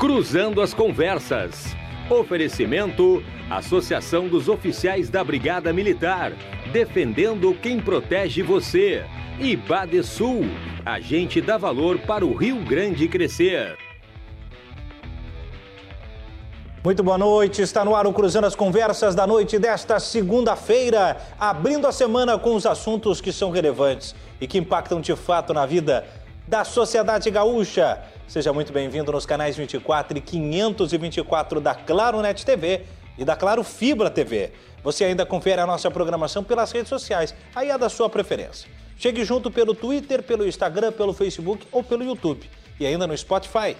Cruzando as Conversas. Oferecimento: Associação dos Oficiais da Brigada Militar, defendendo quem protege você. E Badesul, a gente dá valor para o Rio Grande crescer. Muito boa noite, está no ar o Cruzando as Conversas da noite desta segunda-feira, abrindo a semana com os assuntos que são relevantes e que impactam de fato na vida da sociedade gaúcha. Seja muito bem-vindo nos canais 24 e 524 da Claro Net TV e da Claro Fibra TV. Você ainda confere a nossa programação pelas redes sociais, aí é da sua preferência. Chegue junto pelo Twitter, pelo Instagram, pelo Facebook ou pelo YouTube e ainda no Spotify.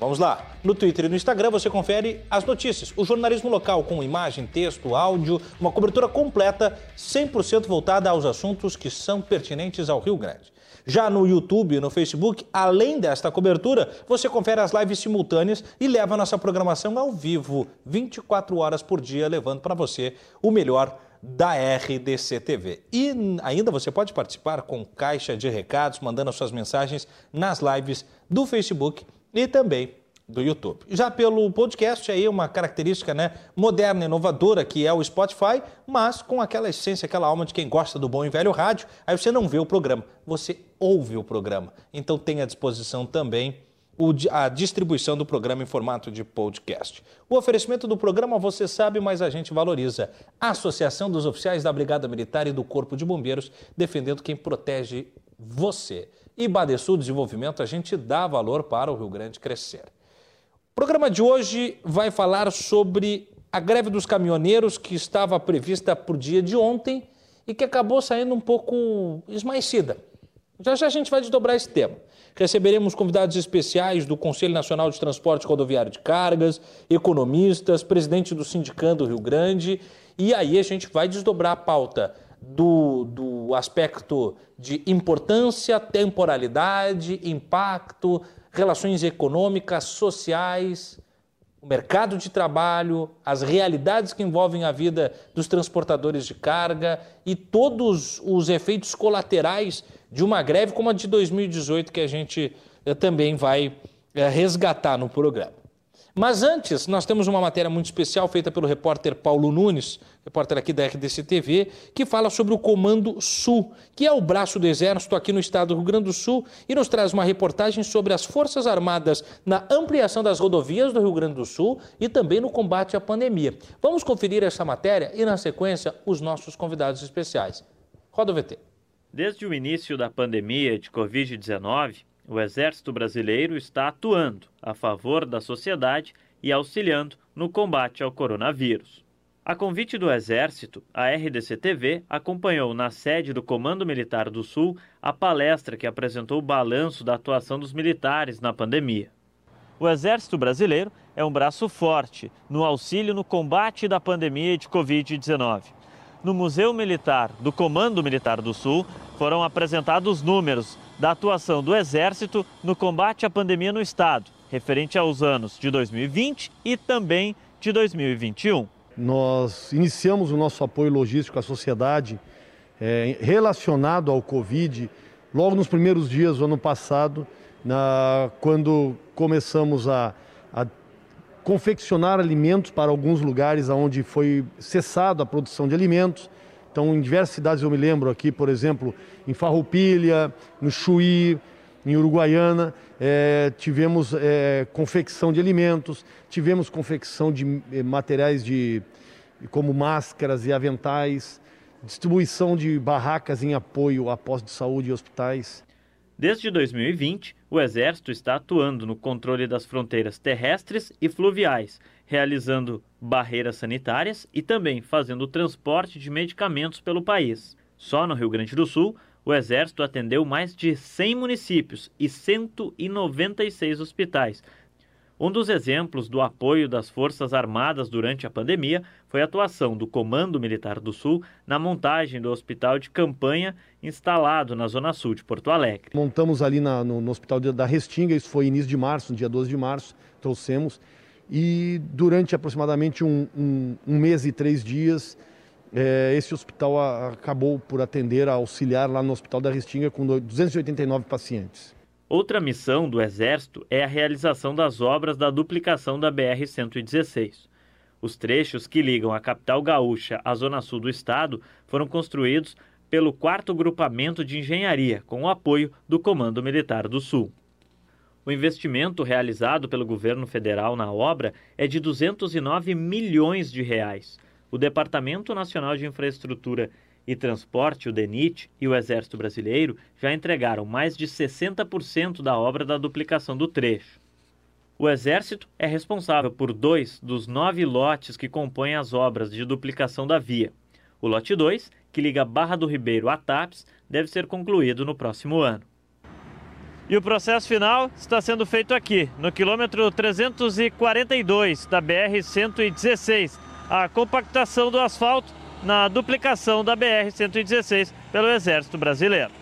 Vamos lá. No Twitter e no Instagram você confere as notícias, o jornalismo local com imagem, texto, áudio, uma cobertura completa, 100% voltada aos assuntos que são pertinentes ao Rio Grande. Já no YouTube e no Facebook, além desta cobertura, você confere as lives simultâneas e leva a nossa programação ao vivo, 24 horas por dia, levando para você o melhor da RDC TV. E ainda você pode participar com caixa de recados, mandando suas mensagens nas lives do Facebook e também do YouTube. Já pelo podcast, aí uma característica né, moderna, inovadora, que é o Spotify, mas com aquela essência, aquela alma de quem gosta do bom e velho rádio. Aí você não vê o programa, você ouve o programa. Então tem à disposição também a distribuição do programa em formato de podcast. O oferecimento do programa você sabe, mas a gente valoriza. A Associação dos Oficiais da Brigada Militar e do Corpo de Bombeiros, defendendo quem protege você. E Badesul Desenvolvimento, a gente dá valor para o Rio Grande crescer. O programa de hoje vai falar sobre a greve dos caminhoneiros que estava prevista para o dia de ontem e que acabou saindo um pouco esmaecida. Já já a gente vai desdobrar esse tema. Receberemos convidados especiais do Conselho Nacional de Transporte Rodoviário de Cargas, economistas, presidente do Sindicando Rio Grande, e aí a gente vai desdobrar a pauta do, do aspecto de importância, temporalidade, impacto, relações econômicas, sociais, o mercado de trabalho, as realidades que envolvem a vida dos transportadores de carga e todos os efeitos colaterais de uma greve como a de 2018 que a gente eh, também vai eh, resgatar no programa. Mas antes, nós temos uma matéria muito especial feita pelo repórter Paulo Nunes, repórter aqui da RDC TV, que fala sobre o Comando Sul, que é o braço do Exército aqui no estado do Rio Grande do Sul, e nos traz uma reportagem sobre as Forças Armadas na ampliação das rodovias do Rio Grande do Sul e também no combate à pandemia. Vamos conferir essa matéria e, na sequência, os nossos convidados especiais. Roda o VT. Desde o início da pandemia de Covid-19, o Exército Brasileiro está atuando a favor da sociedade e auxiliando no combate ao coronavírus. A convite do Exército, a RDC-TV acompanhou na sede do Comando Militar do Sul a palestra que apresentou o balanço da atuação dos militares na pandemia. O Exército Brasileiro é um braço forte no auxílio no combate da pandemia de Covid-19. No Museu Militar do Comando Militar do Sul foram apresentados números da atuação do Exército no combate à pandemia no Estado, referente aos anos de 2020 e também de 2021. Nós iniciamos o nosso apoio logístico à sociedade é, relacionado ao Covid logo nos primeiros dias do ano passado, na, quando começamos a, a confeccionar alimentos para alguns lugares onde foi cessado a produção de alimentos. Então, em diversas cidades eu me lembro aqui, por exemplo, em Farroupilha, no Chuí, em Uruguaiana, é, tivemos é, confecção de alimentos, tivemos confecção de eh, materiais de, como máscaras e aventais, distribuição de barracas em apoio a postos de saúde e hospitais. Desde 2020, o Exército está atuando no controle das fronteiras terrestres e fluviais realizando barreiras sanitárias e também fazendo o transporte de medicamentos pelo país. Só no Rio Grande do Sul, o Exército atendeu mais de 100 municípios e 196 hospitais. Um dos exemplos do apoio das Forças Armadas durante a pandemia foi a atuação do Comando Militar do Sul na montagem do hospital de campanha instalado na Zona Sul de Porto Alegre. Montamos ali na, no, no, hospital da Restinga, isso foi início de março, dia 12 de março, trouxemos e durante aproximadamente um, um, um mês e três dias, é, esse hospital acabou por atender, a auxiliar lá no Hospital da Restinga com 289 pacientes. Outra missão do Exército é a realização das obras da duplicação da BR-116. Os trechos que ligam a capital gaúcha à zona sul do estado foram construídos pelo 4 Grupamento de Engenharia, com o apoio do Comando Militar do Sul. O investimento realizado pelo governo federal na obra é de 209 milhões de reais. O Departamento Nacional de Infraestrutura e Transporte, o DENIT, e o Exército Brasileiro já entregaram mais de 60% da obra da duplicação do trecho. O Exército é responsável por dois dos nove lotes que compõem as obras de duplicação da via. O lote 2, que liga Barra do Ribeiro a TAPS, deve ser concluído no próximo ano. E o processo final está sendo feito aqui, no quilômetro 342 da BR-116, a compactação do asfalto na duplicação da BR-116 pelo Exército Brasileiro.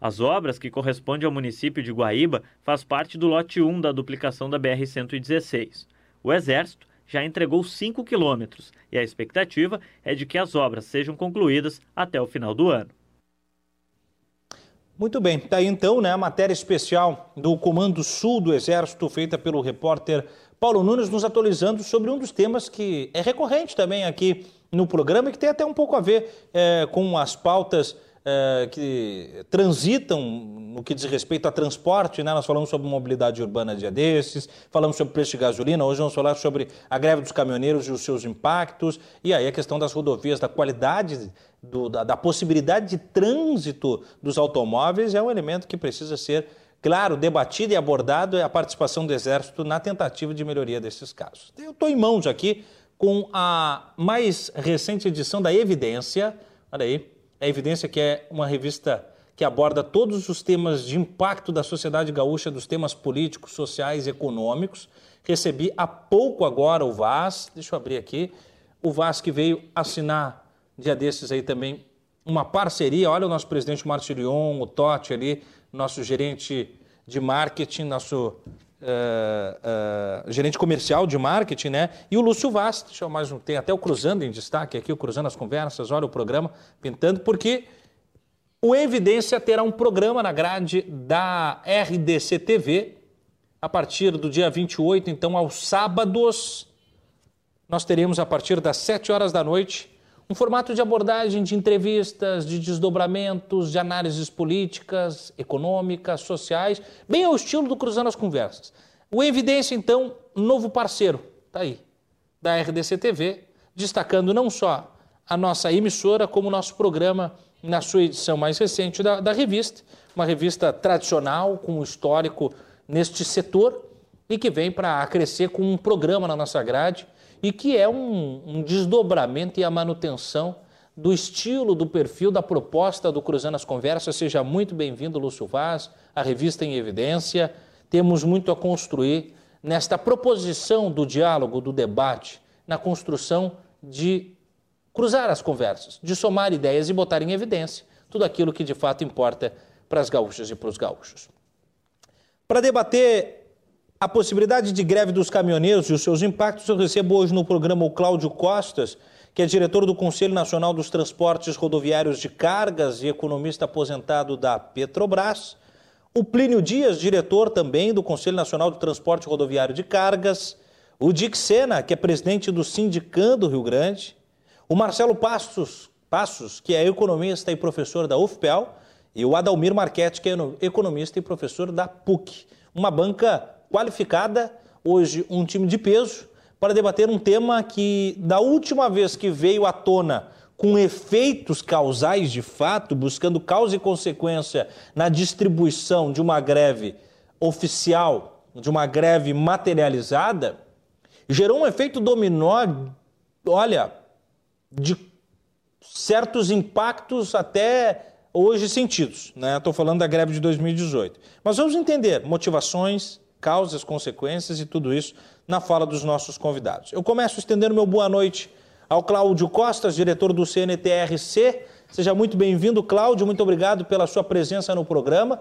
As obras, que correspondem ao município de Guaíba, faz parte do lote 1 da duplicação da BR-116. O Exército já entregou 5 quilômetros e a expectativa é de que as obras sejam concluídas até o final do ano. Muito bem, está aí então né, a matéria especial do Comando Sul do Exército, feita pelo repórter Paulo Nunes, nos atualizando sobre um dos temas que é recorrente também aqui no programa e que tem até um pouco a ver é, com as pautas é, que transitam no que diz respeito a transporte, né? Nós falamos sobre mobilidade urbana dia desses, falamos sobre preço de gasolina, hoje vamos falar sobre a greve dos caminhoneiros e os seus impactos, e aí a questão das rodovias, da qualidade, do, da, da possibilidade de trânsito dos automóveis é um elemento que precisa ser claro, debatido e abordado é a participação do Exército na tentativa de melhoria desses casos. Eu estou em mãos aqui com a mais recente edição da Evidência. Olha aí, a Evidência que é uma revista que aborda todos os temas de impacto da sociedade gaúcha, dos temas políticos, sociais e econômicos. Recebi há pouco agora o VAS, deixa eu abrir aqui, o VAS que veio assinar dia desses aí também uma parceria. Olha o nosso presidente Martirion, o Totti ali, nosso gerente de marketing, nosso uh, uh, gerente comercial de marketing, né? E o Lúcio Vaz, deixa eu mais um, tem até o Cruzando em destaque aqui, o Cruzando as Conversas, olha o programa pintando, porque o Evidência terá um programa na grade da RDC TV a partir do dia 28, então aos sábados, nós teremos a partir das 7 horas da noite um formato de abordagem de entrevistas, de desdobramentos, de análises políticas, econômicas, sociais, bem ao estilo do Cruzando as Conversas. O Evidência, então, novo parceiro, tá aí, da RDC TV, destacando não só a nossa emissora, como o nosso programa na sua edição mais recente da, da revista, uma revista tradicional, com histórico neste setor e que vem para crescer com um programa na nossa grade e que é um, um desdobramento e a manutenção do estilo, do perfil, da proposta do Cruzando as Conversas. Seja muito bem-vindo, Lúcio Vaz, a revista em evidência. Temos muito a construir nesta proposição do diálogo, do debate, na construção de cruzar as conversas, de somar ideias e botar em evidência tudo aquilo que de fato importa para as gaúchas e para os gaúchos. Para debater a possibilidade de greve dos caminhoneiros e os seus impactos, eu recebo hoje no programa o Cláudio Costas, que é diretor do Conselho Nacional dos Transportes Rodoviários de Cargas e economista aposentado da Petrobras. O Plínio Dias, diretor também do Conselho Nacional do Transporte Rodoviário de Cargas. O Dick Sena, que é presidente do Sindicam do Rio Grande. O Marcelo Passos, Passos, que é economista e professor da UFPEL. E o Adalmir Marchetti, que é economista e professor da PUC. Uma banca qualificada, hoje um time de peso, para debater um tema que, da última vez que veio à tona com efeitos causais de fato, buscando causa e consequência na distribuição de uma greve oficial, de uma greve materializada, gerou um efeito dominó, olha, de certos impactos até hoje sentidos. Estou né? falando da greve de 2018. Mas vamos entender motivações, causas, consequências e tudo isso na fala dos nossos convidados. Eu começo estendendo meu boa noite ao Cláudio Costas, diretor do CNTRC. Seja muito bem-vindo, Cláudio. Muito obrigado pela sua presença no programa.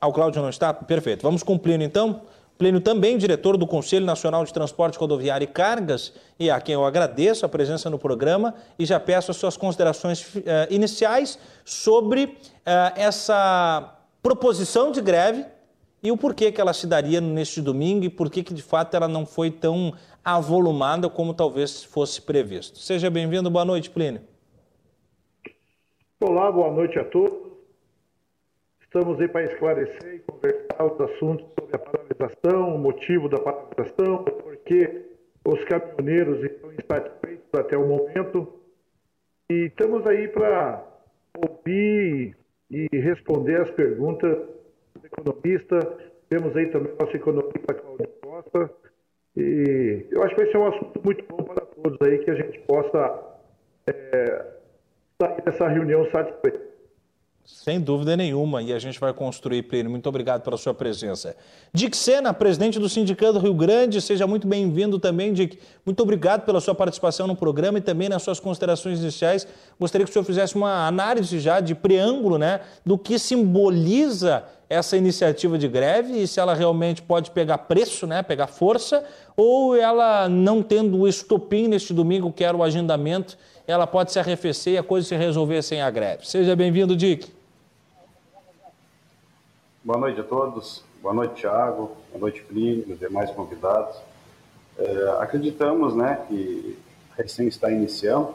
Ah, o Cláudio não está? Perfeito. Vamos com o então. Plínio também diretor do Conselho Nacional de Transporte Rodoviário e Cargas, e a quem eu agradeço a presença no programa e já peço as suas considerações uh, iniciais sobre uh, essa proposição de greve e o porquê que ela se daria neste domingo e por que de fato ela não foi tão avolumada como talvez fosse previsto. Seja bem-vindo, boa noite, Plínio. Olá, boa noite a todos. Estamos aí para esclarecer e conversar os assuntos sobre a paralisação, o motivo da paralisação, por que os caminhoneiros estão insatisfeitos até o momento. E estamos aí para ouvir e responder as perguntas economista. Temos aí também nosso economista Claudio Costa. E eu acho que vai ser um assunto muito bom para todos aí, que a gente possa é, sair dessa reunião satisfeito. Sem dúvida nenhuma, e a gente vai construir, Plínio. Muito obrigado pela sua presença. Dick Sena, presidente do Sindicato Rio Grande, seja muito bem-vindo também, Dick. Muito obrigado pela sua participação no programa e também nas suas considerações iniciais. Gostaria que o senhor fizesse uma análise já de preâmbulo, né, do que simboliza essa iniciativa de greve e se ela realmente pode pegar preço, né, pegar força, ou ela, não tendo o estopim neste domingo, que era o agendamento, ela pode se arrefecer e a coisa se resolver sem a greve. Seja bem-vindo, Dick. Boa noite a todos. Boa noite, Thiago. Boa noite, Plínio e os demais convidados. É, acreditamos né, que recém está iniciando.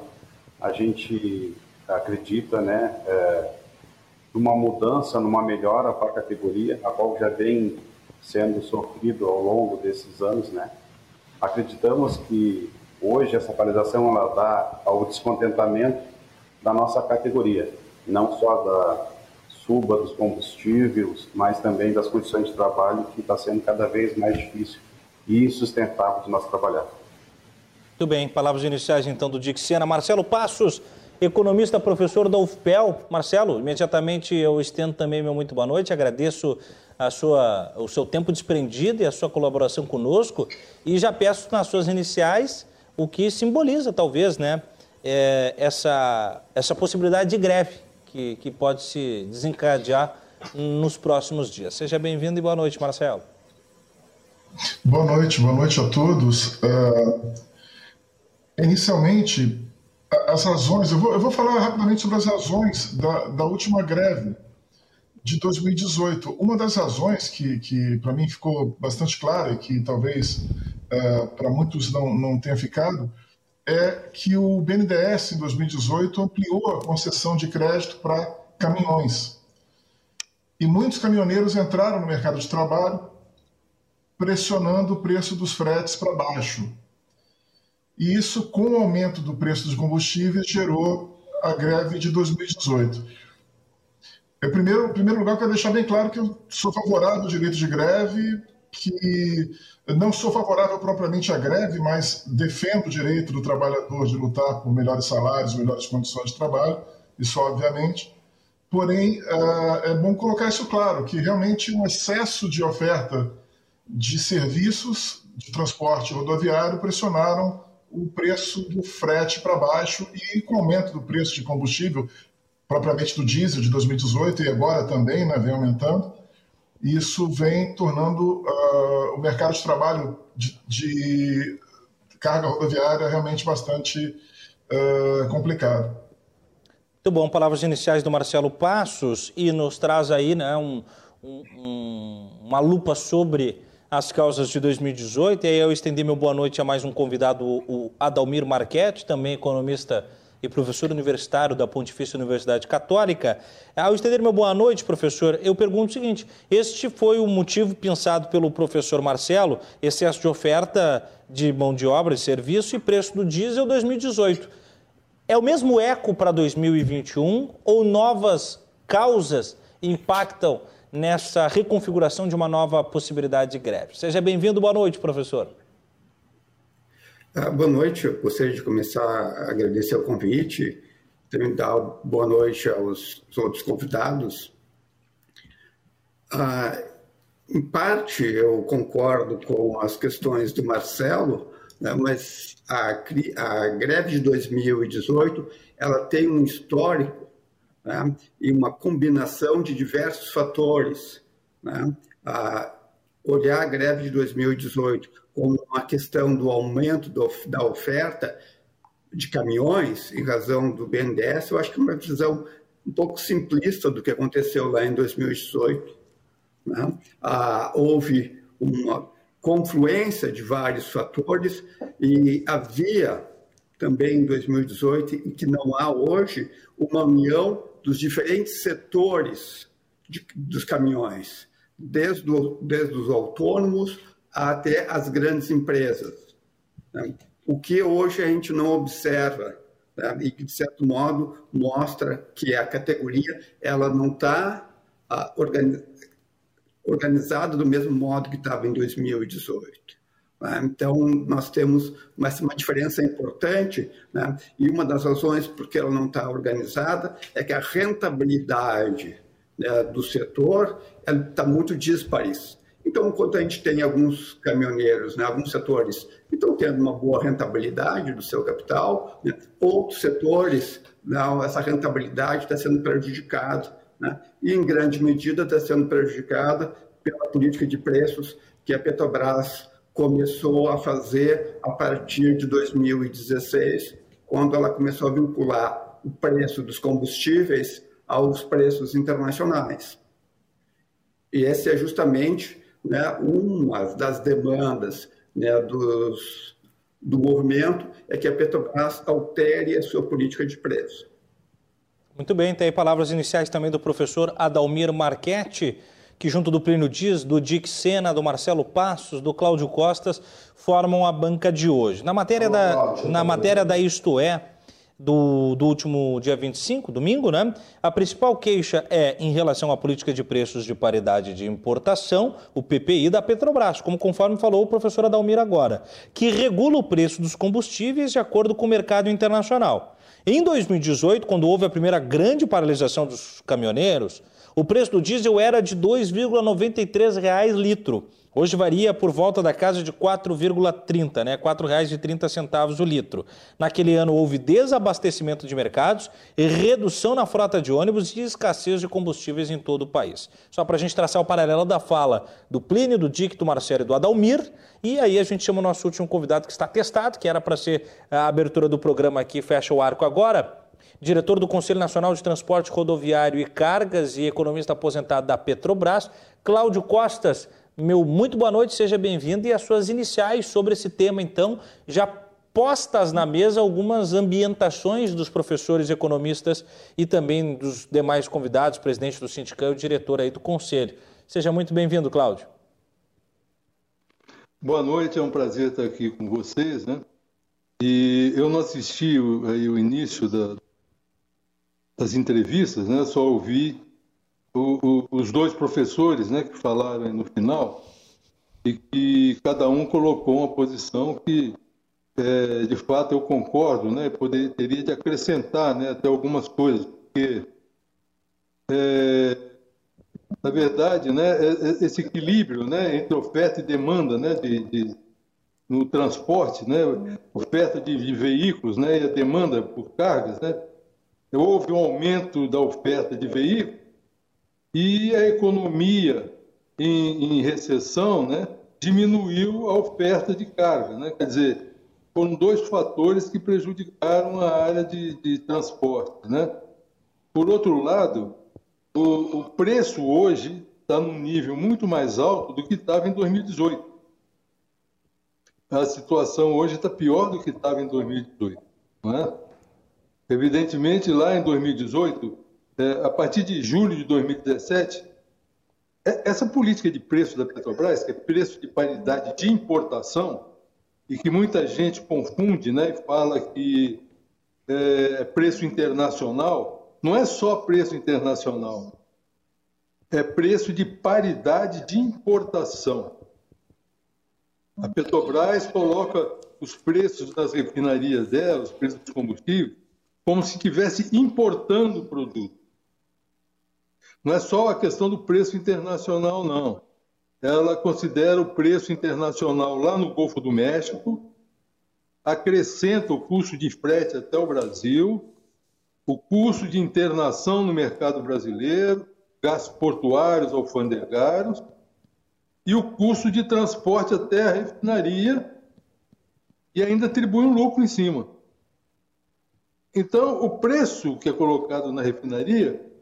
A gente acredita né, é, numa mudança, numa melhora para a categoria, a qual já vem sendo sofrido ao longo desses anos. Né? Acreditamos que hoje essa paralisação ela dá ao descontentamento da nossa categoria, não só da suba dos combustíveis, mas também das condições de trabalho que está sendo cada vez mais difícil e insustentável de nós trabalhar. Muito bem, palavras iniciais então do Dixiana. Marcelo Passos, economista, professor da UFPEL. Marcelo, imediatamente eu estendo também meu muito boa noite, agradeço a sua, o seu tempo desprendido e a sua colaboração conosco e já peço nas suas iniciais o que simboliza talvez né, é, essa, essa possibilidade de greve que, que pode se desencadear nos próximos dias. Seja bem-vindo e boa noite, Marcelo. Boa noite, boa noite a todos. Uh, inicialmente, as razões, eu vou, eu vou falar rapidamente sobre as razões da, da última greve de 2018. Uma das razões que, que para mim ficou bastante clara e que talvez uh, para muitos não, não tenha ficado é que o BNDES, em 2018, ampliou a concessão de crédito para caminhões. E muitos caminhoneiros entraram no mercado de trabalho pressionando o preço dos fretes para baixo. E isso, com o aumento do preço dos combustíveis, gerou a greve de 2018. Em primeiro, em primeiro lugar, quero deixar bem claro que eu sou favorável ao direito de greve, que não sou favorável propriamente à greve, mas defendo o direito do trabalhador de lutar por melhores salários, melhores condições de trabalho, isso obviamente. Porém, é, é bom colocar isso claro, que realmente um excesso de oferta de serviços de transporte rodoviário pressionaram o preço do frete para baixo e com o aumento do preço de combustível, propriamente do diesel de 2018 e agora também né, vem aumentando, isso vem tornando uh, o mercado de trabalho de, de, carga rodoviária realmente bastante uh, complicado. Muito bom, palavras iniciais do Marcelo Passos e nos traz aí né, um, um, uma lupa sobre as causas de 2018. E aí eu estendi meu boa noite a mais um convidado, o Adalmir Marchetti, também economista e professor universitário da Pontifícia Universidade Católica. Ao estender meu boa noite, professor, eu pergunto o seguinte: este foi o motivo pensado pelo professor Marcelo, excesso de oferta de mão de obra e serviço e preço do diesel 2018. É o mesmo eco para 2021 ou novas causas impactam nessa reconfiguração de uma nova possibilidade de greve? Seja bem-vindo, boa noite, professor. Ah, boa noite, eu gostaria de começar a agradecer o convite, também dar boa noite aos outros convidados. Ah, em parte, eu concordo com as questões do Marcelo, né, mas a, a, greve de 2018 ela tem um histórico né, e uma combinação de diversos fatores. Né, a, olhar a greve de 2018 como uma questão do aumento do, da oferta de caminhões, em razão do BNDES, eu acho que é uma visão um pouco simplista do que aconteceu lá em 2018. Né? Ah, houve uma confluência de vários fatores e havia também em 2018, e que não há hoje, uma união dos diferentes setores de, dos caminhões, desde, o, desde os autônomos até as grandes empresas. Né? O que hoje a gente não observa né? e que, de certo modo, mostra que a categoria ela não está ah, organizada do mesmo modo que estava em 2018. Né? Então, nós temos uma, uma diferença importante, né? e uma das razões por que ela não está organizada é que a rentabilidade né, do setor está muito dispares. Então, quando a gente tem alguns caminhoneiros, né, alguns setores que estão tendo uma boa rentabilidade do seu capital, né, outros setores, não, essa rentabilidade está sendo prejudicada, né, e em grande medida está sendo prejudicada pela política de preços que a Petrobras começou a fazer a partir de 2016, quando ela começou a vincular o preço dos combustíveis aos preços internacionais. E essa é justamente né, uma das demandas né, dos, do movimento, é que a Petrobras altere a sua política de preço. Muito bem, tem aí palavras iniciais também do professor Adalmir Marchetti, que junto do Plínio Dias, do Dick Sena, do Marcelo Passos, do Cláudio Costas, formam a banca de hoje. Na matéria da, na matéria da Isto É, do, do, último dia 25, domingo, né? A principal queixa é em relação à política de preços de paridade de importação, o PPI da Petrobras, como conforme falou o professor Adalmir agora, que regula o preço dos combustíveis de acordo com o mercado internacional. Em 2018, quando houve a primeira grande paralisação dos caminhoneiros, o preço do diesel era de R$ 2,93 litro. Hoje varia por volta da casa de 4,30, né? R$ 4,30 o litro. Naquele ano houve desabastecimento de mercados, redução na frota de ônibus e escassez de combustíveis em todo o país. Só para a gente traçar o paralelo da fala do Plínio, do Dick, do Marcelo e do Adalmir. E aí a gente chama o nosso último convidado que está testado, que era para ser a abertura do programa aqui, fecha o arco agora diretor do Conselho Nacional de Transporte Rodoviário e Cargas e economista aposentado da Petrobras, Cláudio Costas. Meu muito boa noite, seja bem-vindo. E as suas iniciais sobre esse tema, então, já postas na mesa algumas ambientações dos professores economistas e também dos demais convidados, presidente do sindicato e diretor aí do conselho. Seja muito bem-vindo, Cláudio. Boa noite, é um prazer estar aqui com vocês, né? E eu não assisti o, aí, o início da, das entrevistas, né? Só ouvi o, o, os dois professores né, que falaram no final e que cada um colocou uma posição que, é, de fato, eu concordo, né, poder, teria de acrescentar né, até algumas coisas, porque, é, na verdade, né, é, é, esse equilíbrio né, entre oferta e demanda né, de, de no transporte, né, oferta de, de veículos né, e a demanda por cargas, né, houve um aumento da oferta de veículos, e a economia em, em recessão né, diminuiu a oferta de carga. Né? Quer dizer, foram dois fatores que prejudicaram a área de, de transporte. Né? Por outro lado, o, o preço hoje está num nível muito mais alto do que estava em 2018. A situação hoje está pior do que estava em 2018. Não é? Evidentemente, lá em 2018, é, a partir de julho de 2017, é, essa política de preço da Petrobras, que é preço de paridade de importação, e que muita gente confunde né, e fala que é preço internacional, não é só preço internacional, é preço de paridade de importação. A Petrobras coloca os preços das refinarias dela, os preços dos combustíveis, como se estivesse importando o produto. Não é só a questão do preço internacional, não. Ela considera o preço internacional lá no Golfo do México, acrescenta o custo de frete até o Brasil, o custo de internação no mercado brasileiro, gastos portuários, alfandegários, e o custo de transporte até a refinaria, e ainda atribui um lucro em cima. Então, o preço que é colocado na refinaria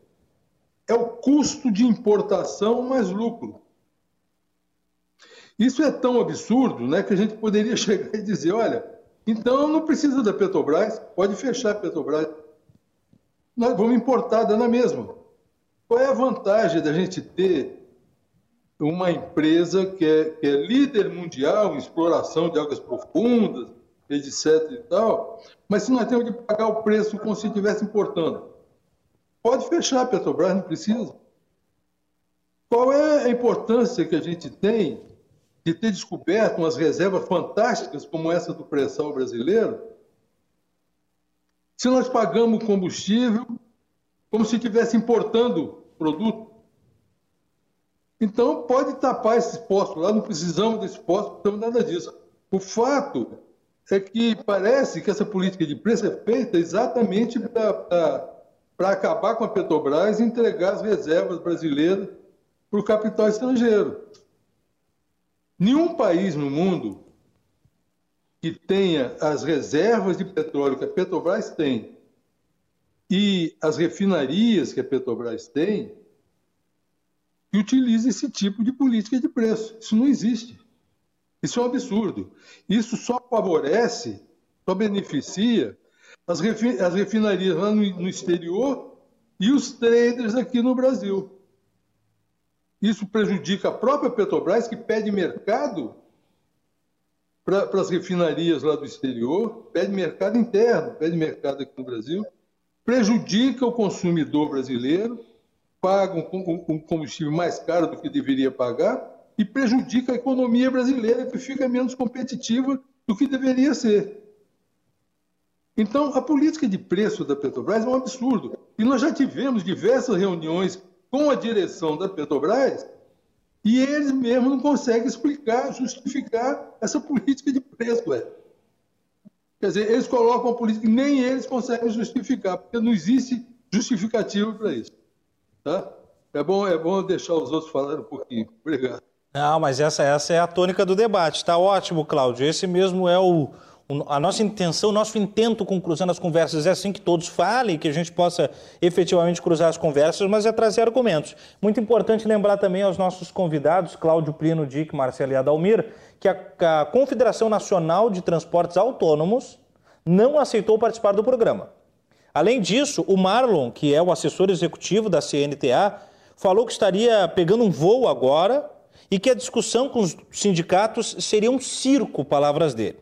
é o custo de importação mais lucro. Isso é tão absurdo né, que a gente poderia chegar e dizer: olha, então não precisa da Petrobras, pode fechar a Petrobras. Nós vamos importar dando a mesma. Qual é a vantagem da gente ter uma empresa que é, que é líder mundial em exploração de águas profundas, etc. e tal, mas se nós temos que pagar o preço como se estivesse importando? Pode fechar a Petrobras, não precisa. Qual é a importância que a gente tem de ter descoberto umas reservas fantásticas como essa do pré-sal brasileiro, se nós pagamos combustível como se estivesse importando produto? Então, pode tapar esses postos lá, não precisamos desse posto, não precisamos nada disso. O fato é que parece que essa política de preço é feita exatamente para para acabar com a Petrobras e entregar as reservas brasileiras para o capital estrangeiro. Nenhum país no mundo que tenha as reservas de petróleo que a Petrobras tem e as refinarias que a Petrobras tem, que utilize esse tipo de política de preço. Isso não existe. Isso é um absurdo. Isso só favorece, só beneficia as, refinarias lá no, no exterior e os traders aqui no Brasil. Isso prejudica a própria Petrobras, que pede mercado para as refinarias lá do exterior, pede mercado interno, pede mercado aqui no Brasil, prejudica o consumidor brasileiro, paga um, um combustível mais caro do que deveria pagar e prejudica a economia brasileira, que fica menos competitiva do que deveria ser. Então, a política de preço da Petrobras é um absurdo. E nós já tivemos diversas reuniões com a direção da Petrobras e eles mesmos não conseguem explicar, justificar essa política de preço. É. Quer dizer, eles colocam a política que nem eles conseguem justificar, porque não existe justificativo para isso. Tá? É bom, é bom deixar os outros falarem um pouquinho. Obrigado. Não, mas essa, essa é a tônica do debate. Está ótimo, Cláudio. Esse mesmo é o, a nossa intenção, o nosso intento com Cruzando as Conversas é assim que todos falem, que a gente possa efetivamente cruzar as conversas, mas é trazer argumentos. Muito importante lembrar também aos nossos convidados, Cláudio Plino, Dick, Marcelo e Adalmir, que a, a Confederação Nacional de Transportes Autônomos não aceitou participar do programa. Além disso, o Marlon, que é o assessor executivo da CNTA, falou que estaria pegando um voo agora e que a discussão com os sindicatos seria um circo, palavras dele.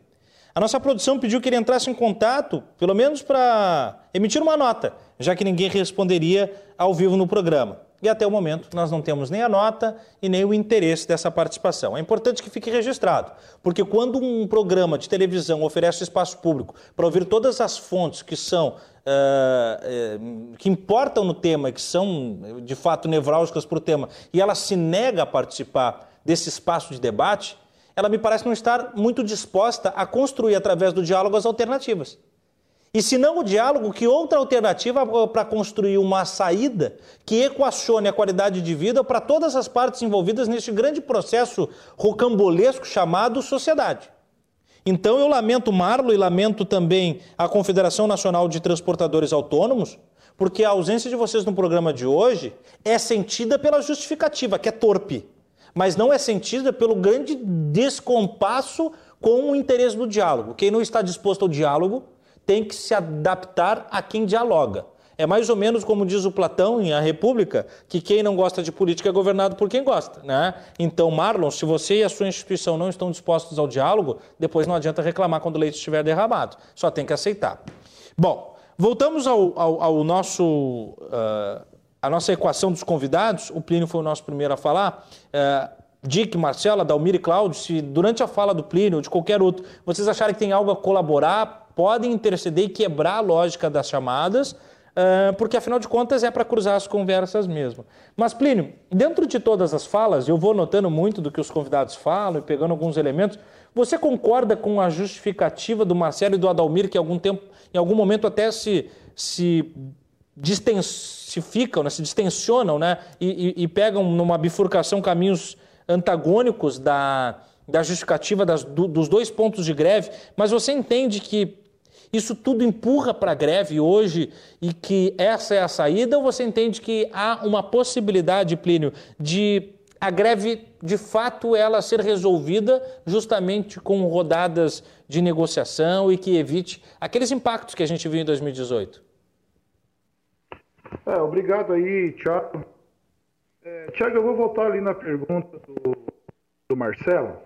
A nossa produção pediu que ele entrasse em contato, pelo menos para emitir uma nota, já que ninguém responderia ao vivo no programa. E até o momento nós não temos nem a nota e nem o interesse dessa participação. É importante que fique registrado, porque quando um programa de televisão oferece espaço público para ouvir todas as fontes que são uh, que importam no tema, que são de fato nevrálgicas para o tema, e ela se nega a participar desse espaço de debate, ela me parece não estar muito disposta a construir através do diálogo as alternativas. E se não o diálogo, que outra alternativa para construir uma saída que equacione a qualidade de vida para todas as partes envolvidas neste grande processo rocambolesco chamado sociedade. Então eu lamento Marlo e lamento também a Confederação Nacional de Transportadores Autônomos, porque a ausência de vocês no programa de hoje é sentida pela justificativa, que é torpe mas não é sentida pelo grande descompasso com o interesse do diálogo. Quem não está disposto ao diálogo tem que se adaptar a quem dialoga. É mais ou menos como diz o Platão em A República, que quem não gosta de política é governado por quem gosta. Né? Então, Marlon, se você e a sua instituição não estão dispostos ao diálogo, depois não adianta reclamar quando o leite estiver derramado. Só tem que aceitar. Bom, voltamos ao, ao, ao nosso uh, a nossa equação dos convidados, o Plínio foi o nosso primeiro a falar. É, Dick, Marcela, Dalmir e Cláudio, se durante a fala do Plínio ou de qualquer outro vocês acharem que tem algo a colaborar, podem interceder e quebrar a lógica das chamadas, é, porque afinal de contas é para cruzar as conversas mesmo. Mas, Plínio, dentro de todas as falas, eu vou notando muito do que os convidados falam e pegando alguns elementos. Você concorda com a justificativa do Marcelo e do Adalmir, que algum tempo, em algum momento até se, se distensificam, né, se distensionam né, e, e, e, pegam numa bifurcação caminhos antagônicos da, da justificativa das, do, dos dois pontos de greve, mas você entende que Isso tudo empurra para a greve hoje e que essa é a saída? Ou você entende que há uma possibilidade, Plínio, de a greve de fato ela ser resolvida justamente com rodadas de negociação e que evite aqueles impactos que a gente viu em 2018? É, obrigado aí, Tiago. É, Tiago, eu vou voltar ali na pergunta do, do Marcelo.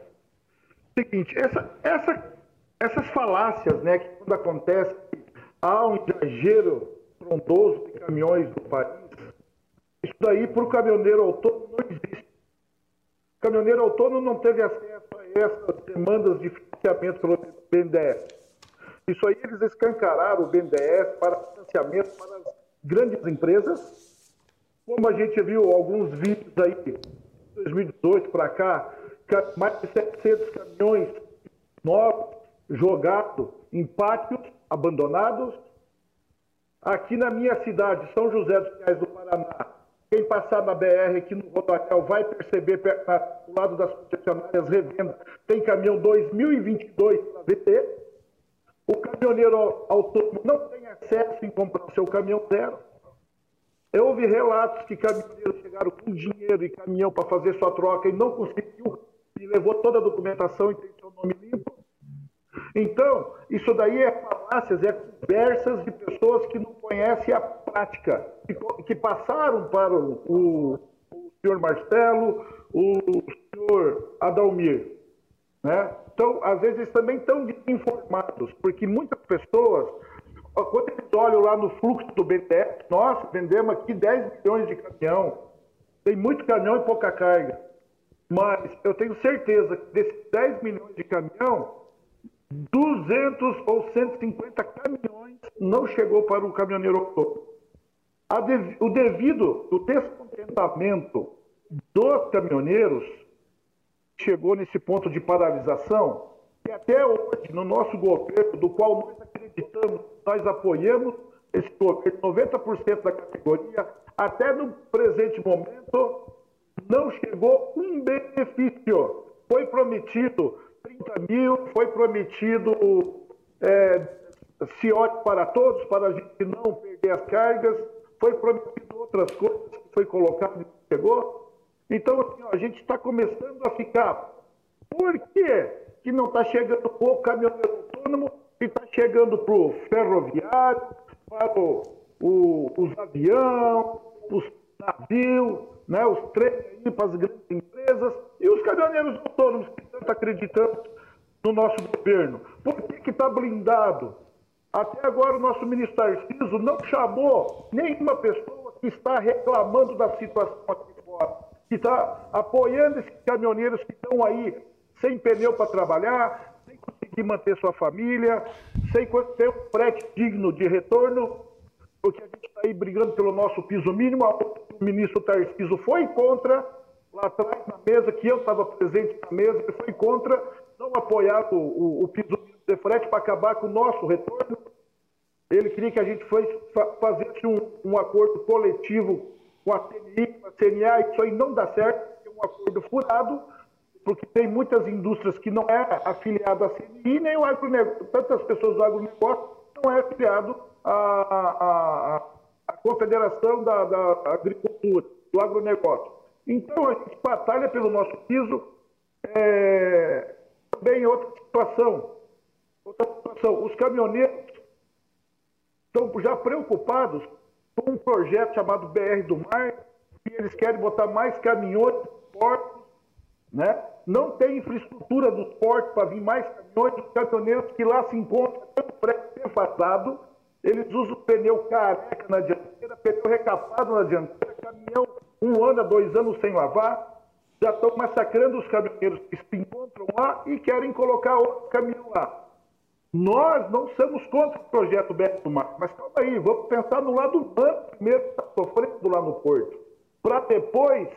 Seguinte, essa, essa, essas falácias, né, que quando acontece há um exagero frondoso de caminhões no país, isso daí para o caminhoneiro autônomo não existe. O caminhoneiro autônomo não teve acesso a essas demandas de financiamento pelo BNDES. Isso aí eles escancararam o BNDES para financiamento para as grandes empresas. Como a gente viu alguns vídeos aí, de 2018 para cá, mais de 700 caminhões novos jogados em pátios abandonados. Aqui na minha cidade, São José dos Pinhais do Paraná, quem passar na BR aqui no Rodoanel vai perceber do lado das concessionárias revenda, tem caminhão 2022 para vender. O caminhoneiro autônomo não tem acesso em comprar o seu caminhão zero. Eu ouvi relatos que caminhoneiros chegaram com dinheiro e caminhão para fazer sua troca e não conseguiu e levou toda a documentação e tem seu nome limpo. Então, isso daí é falácias, é conversas de pessoas que não conhecem a prática, que, que passaram para o, o, o senhor Marcelo, o senhor Adalmir. Né? Então, às vezes, também estão desinformados, porque muitas pessoas, quando eles olham lá no fluxo do BTS, nós vendemos aqui 10 milhões de caminhão, tem muito caminhão e pouca carga. Mas eu tenho certeza que desses 10 milhões de caminhão, 200 ou 150 caminhões não chegou para o caminhoneiro autônomo. O devido, o descontentamento dos caminhoneiros chegou nesse ponto de paralisação e até hoje, no nosso governo, do qual nós acreditamos, nós apoiamos esse governo, 90% da categoria, até no presente momento, não chegou um benefício. Foi prometido 30 mil, foi prometido é, CIOT para todos, para a gente não perder as cargas, foi prometido outras coisas que foi colocado e não chegou. Então, assim, ó, a gente está começando a ficar. Por que, que não está chegando o caminhoneiro autônomo e está chegando para o ferroviário, para o, o, os aviões, os navios, né, os trens para as grandes empresas e os caminhoneiros autônomos que tanto acreditamos no nosso governo. Por que está blindado? Até agora o nosso ministro Tarcísio não chamou nenhuma pessoa que está reclamando da situação aqui fora, que está apoiando esses caminhoneiros que estão aí sem pneu para trabalhar, sem conseguir manter sua família, sem ter um frete digno de retorno, porque a gente está aí brigando pelo nosso piso mínimo. O ministro Tarcísio foi contra, lá atrás na mesa, que eu estava presente na mesa, ele foi contra não apoiar o, o, o piso mínimo de frete para acabar com o nosso retorno. Ele queria que a gente fosse, fizesse um, um acordo coletivo com a CNI, com a CNA, isso aí não dá certo, é um acordo furado, porque tem muitas indústrias que não é afiliado à CNI, nem o agronegócio, tantas pessoas do agronegócio não é afiliado à, à, à Confederação da, da Agricultura, do agronegócio. Então, a gente batalha pelo nosso piso. É, também outra situação, outra situação, os caminhoneiros estão já preocupados com um projeto chamado BR do Mar, e eles querem botar mais caminhões portos, né? Não tem infraestrutura dos portos para vir mais caminhões, os caminhoneiros que lá se encontram defasado, eles usam pneu careca na dianteira, pneu recapado na dianteira, caminhão um ano a dois anos sem lavar, já estão massacrando os caminhoneiros que se encontram lá e querem colocar outro caminhão lá. Nós não somos contra o projeto Beto do Mar, mas calma aí, vamos pensar no lado humano primeiro que está sofrendo lá no porto, para depois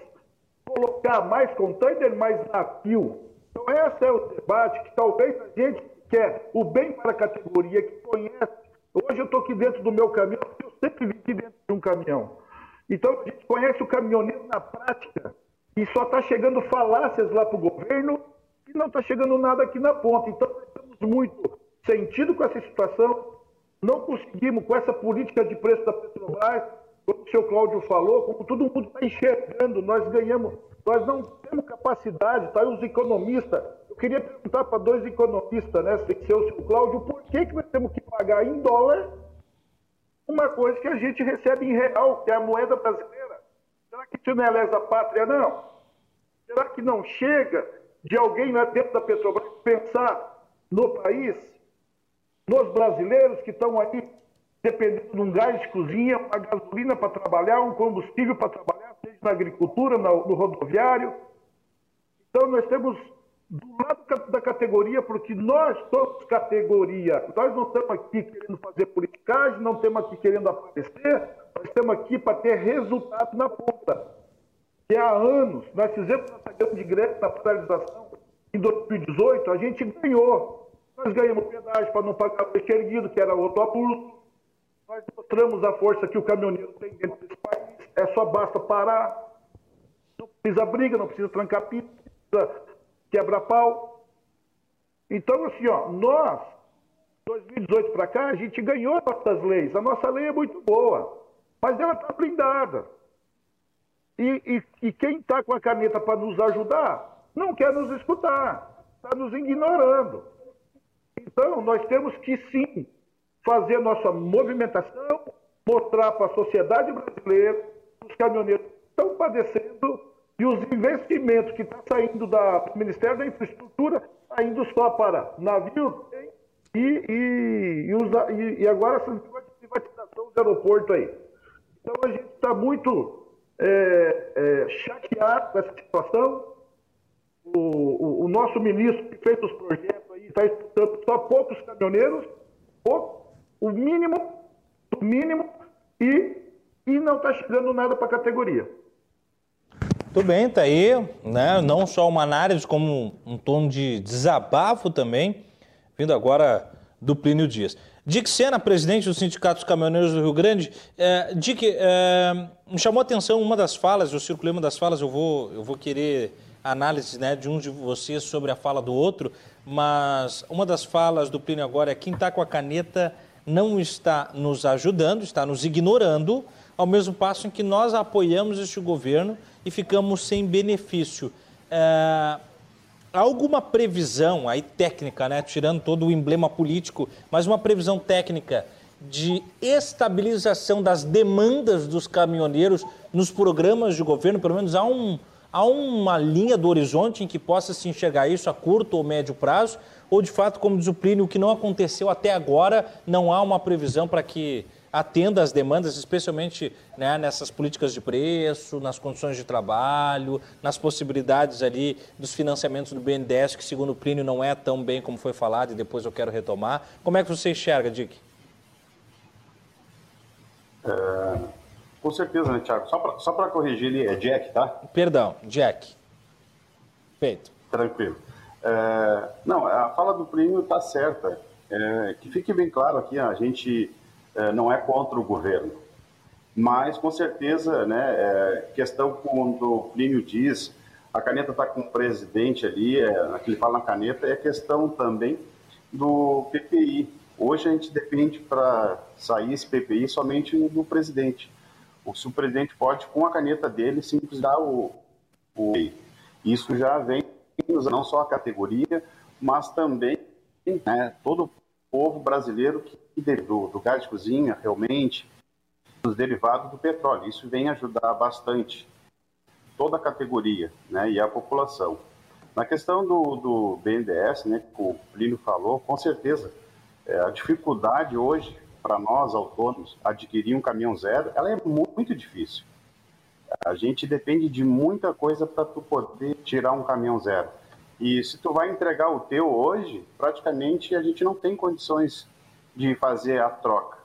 colocar mais container, mais navio. Então esse é o debate que talvez a gente quer o bem para a categoria, que conhece. Hoje eu estou aqui dentro do meu caminhão, eu sempre vivi dentro de um caminhão. Então a gente conhece o caminhoneiro na prática e só está chegando falácias lá para o governo e não está chegando nada aqui na ponta. Então nós estamos muito sentido com essa situação. não conseguimos, com essa política de preço da Petrobras, como o senhor Cláudio falou, como todo mundo está enxergando, nós ganhamos, nós não temos capacidade, tá aí os economistas. Eu queria perguntar para dois economistas, né, sem ser o senhor Cláudio, por que, que nós temos que pagar em dólar uma coisa que a gente recebe em real, que é a moeda brasileira? Será que isso não é lesa pátria, não? Será que não chega de alguém lá dentro da Petrobras pensar no país, nos brasileiros que estão aí dependendo de um gás de cozinha, uma gasolina para trabalhar, um combustível para trabalhar, seja na agricultura, no, rodoviário. Então, nós temos do lado da categoria, porque nós somos categoria. Nós não estamos aqui querendo fazer politicagem, não estamos aqui querendo aparecer, nós estamos aqui para ter resultado na ponta. E há anos, nós fizemos essa grande greve na paralisação em 2018, a gente ganhou. Nós ganhamos pedágio para não pagar o erguido, que era outro abuso. Nós mostramos a força que o caminhoneiro tem dentro desse país. É só basta parar. Não precisa briga, não precisa trancar pista, precisa quebrar pau. Então, assim, ó, nós, 2018 para cá, a gente ganhou nossas leis. A nossa lei é muito boa, mas ela está blindada. E, e, e quem está com a caneta para nos ajudar não quer nos escutar, está nos ignorando. Então, nós temos que sim fazer nossa movimentação, mostrar para a sociedade brasileira os caminhoneiros estão padecendo e os investimentos que estão tá saindo do Ministério da Infraestrutura indo só para navios e, e, e, usa, e, e agora essa privatização do aeroporto aí. Então a gente está muito é, é, chateado com essa situação. O, o, o, nosso ministro que fez os projetos aí está escutando só poucos caminhoneiros, poucos o mínimo, o mínimo, e, e não está chegando nada para a categoria. Tudo bem, tá aí, né? Não só uma análise, como um tom de desabafo também, vindo agora do Plínio Dias. Dick Sena, presidente do Sindicato dos Caminhoneiros do Rio Grande, é, Dick, é, me chamou a atenção uma das falas, eu circulei uma das falas, eu vou, eu vou querer análise né, de um de vocês sobre a fala do outro, mas uma das falas do Plínio agora é quem está com a caneta não está nos ajudando, está nos ignorando, ao mesmo passo em que nós apoiamos este governo e ficamos sem benefício. É, há alguma previsão aí técnica, né, tirando todo o emblema político, mas uma previsão técnica de estabilização das demandas dos caminhoneiros nos programas de governo? Pelo menos há, um, há uma linha do horizonte em que possa se enxergar isso a curto ou médio prazo? Ou de fato, como diz o Plínio, o que não aconteceu até agora, não há uma previsão para que atenda às demandas, especialmente né, nessas políticas de preço, nas condições de trabalho, nas possibilidades ali dos financiamentos do BNDES, que segundo o Plínio não é tão bem como foi falado e depois eu quero retomar. Como é que você enxerga, Dick? É, com certeza, né, Tiago? Só para corrigir ele, é Jack, tá? Perdão, Jack. Feito. Tranquilo. É, não, a fala do Plínio está certa. É, que fique bem claro aqui, a gente é, não é contra o governo, mas com certeza, né, é, questão quando o Plínio diz, a caneta está com o presidente ali, é, fala na caneta, é questão também do PPI. Hoje a gente depende para sair esse PPI somente do presidente. O, o presidente pode, com a caneta dele, simplesmente dar o, o. Isso já vem não só a categoria, mas também né, todo o povo brasileiro que do, do gás de cozinha, realmente, dos derivados do petróleo. Isso vem ajudar bastante toda a categoria né, e a população. Na questão do, do BNDES, né, que o Plínio falou, com certeza, é, a dificuldade hoje para nós autônomos adquirir um caminhão zero, ela é muito difícil. A gente depende de muita coisa para tu poder tirar um caminhão zero. E se tu vai entregar o teu hoje, praticamente a gente não tem condições de fazer a troca.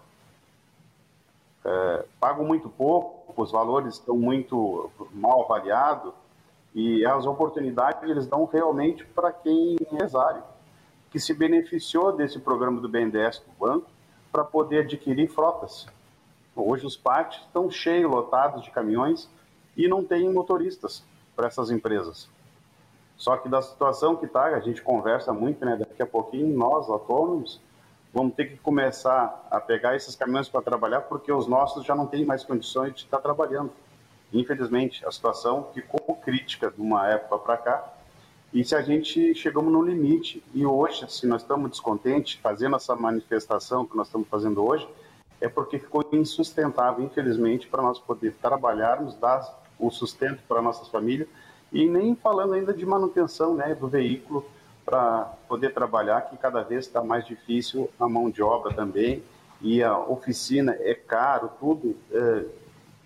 É, pago muito pouco, os valores estão muito mal avaliados e as oportunidades eles dão realmente para quem é empresário, que se beneficiou desse programa do BNDES do banco para poder adquirir frotas. Hoje os pátios estão cheios, lotados de caminhões e não tem motoristas para essas empresas. Só que da situação que está, a gente conversa muito, né? Daqui a pouquinho, nós, autônomos, vamos ter que começar a pegar esses caminhões para trabalhar, porque os nossos já não têm mais condições de estar trabalhando. Infelizmente, a situação ficou crítica de uma época para cá, e se a gente chegamos no limite, e hoje, se nós estamos descontentes fazendo essa manifestação que nós estamos fazendo hoje, é porque ficou insustentável, infelizmente, para nós poder trabalharmos, dar o sustento para nossas famílias, e nem falando ainda de manutenção né, do veículo, para poder trabalhar, que cada vez está mais difícil a mão de obra também, e a oficina é caro, tudo é,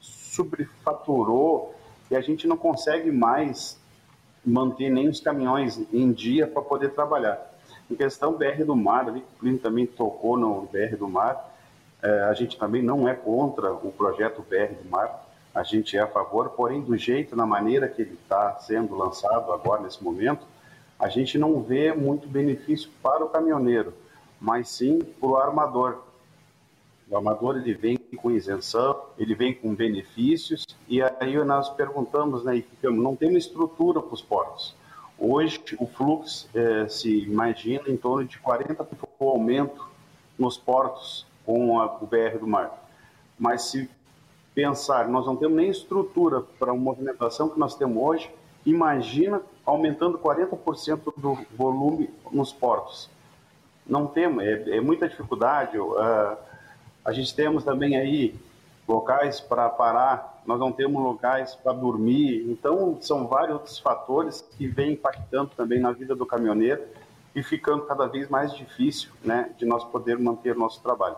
subfaturou, e a gente não consegue mais manter nem os caminhões em dia para poder trabalhar. Em questão BR do Mar, ali, o Plínio também tocou no BR do Mar, é, a gente também não é contra o projeto BR do Mar, a gente é a favor, porém do jeito, na maneira que ele está sendo lançado agora, nesse momento, a gente não vê muito benefício para o caminhoneiro, mas sim para o armador. O armador ele vem com isenção, ele vem com benefícios, e aí nós perguntamos, né, e ficamos, não tem uma estrutura para os portos. Hoje o fluxo eh, se imagina em torno de 40% o aumento nos portos com a, o BR do mar. Mas se pensar, nós não temos nem estrutura para a movimentação que nós temos hoje, imagina aumentando 40% do volume nos portos. Não temos, é, é muita dificuldade. Uh, a gente temos também aí locais para parar, nós não temos locais para dormir. Então, são vários outros fatores que vêm impactando também na vida do caminhoneiro e ficando cada vez mais difícil né, de nós poder manter o nosso trabalho.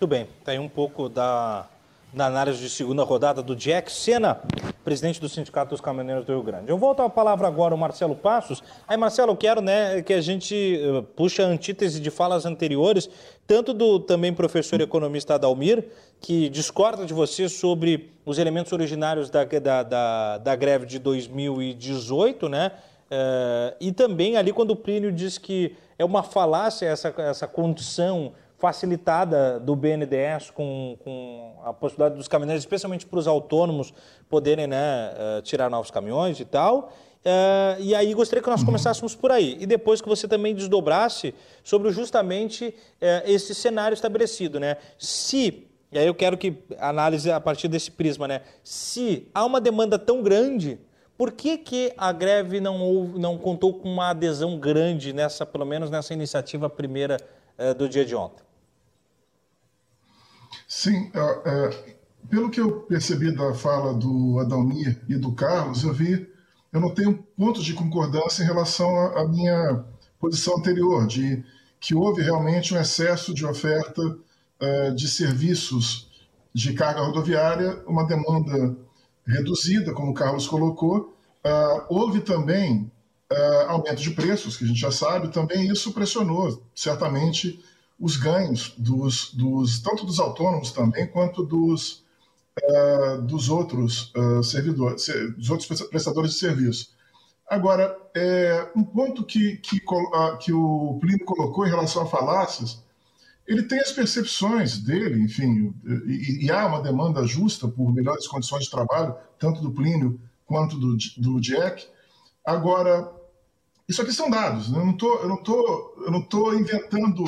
Muito bem, está aí um pouco da na análise de segunda rodada do Jack Sena, presidente do Sindicato dos Caminhoneiros do Rio Grande. Eu volto à palavra agora ao Marcelo Passos. Aí, Marcelo, eu quero né, que a gente uh, puxe a antítese de falas anteriores, tanto do também professor economista Adalmir, que discorda de você sobre os elementos originários da, da, da, da greve de 2018, né? Uh, e também ali quando o Plínio diz que é uma falácia essa, essa condição facilitada do BNDES com, com a possibilidade dos caminhoneiros, especialmente para os autônomos, poderem né, uh, tirar novos caminhões e tal. Uh, e aí gostaria que nós uhum. começássemos por aí. E depois que você também desdobrasse sobre justamente uh, esse cenário estabelecido. Né? Se, e aí eu quero que análise a partir desse prisma, né? se há uma demanda tão grande por que, que a greve não, houve, não contou com uma adesão grande nessa, pelo menos nessa iniciativa primeira do dia de ontem? Sim, é, é, pelo que eu percebi da fala do Adalmir e do Carlos, eu vi, eu não tenho pontos de concordância em relação à minha posição anterior, de que houve realmente um excesso de oferta é, de serviços de carga rodoviária, uma demanda reduzida, como o Carlos colocou. Uh, houve também uh, aumento de preços, que a gente já sabe, também isso pressionou certamente os ganhos dos, dos tanto dos autônomos também quanto dos, uh, dos outros uh, servidores, dos outros prestadores de serviço. Agora, é, um ponto que, que, uh, que o Plínio colocou em relação a falácias, ele tem as percepções dele, enfim, e, e, há uma demanda justa por melhores condições de trabalho, tanto do Plínio quanto do, do Jack. Agora, isso aqui são dados, né? eu não estou inventando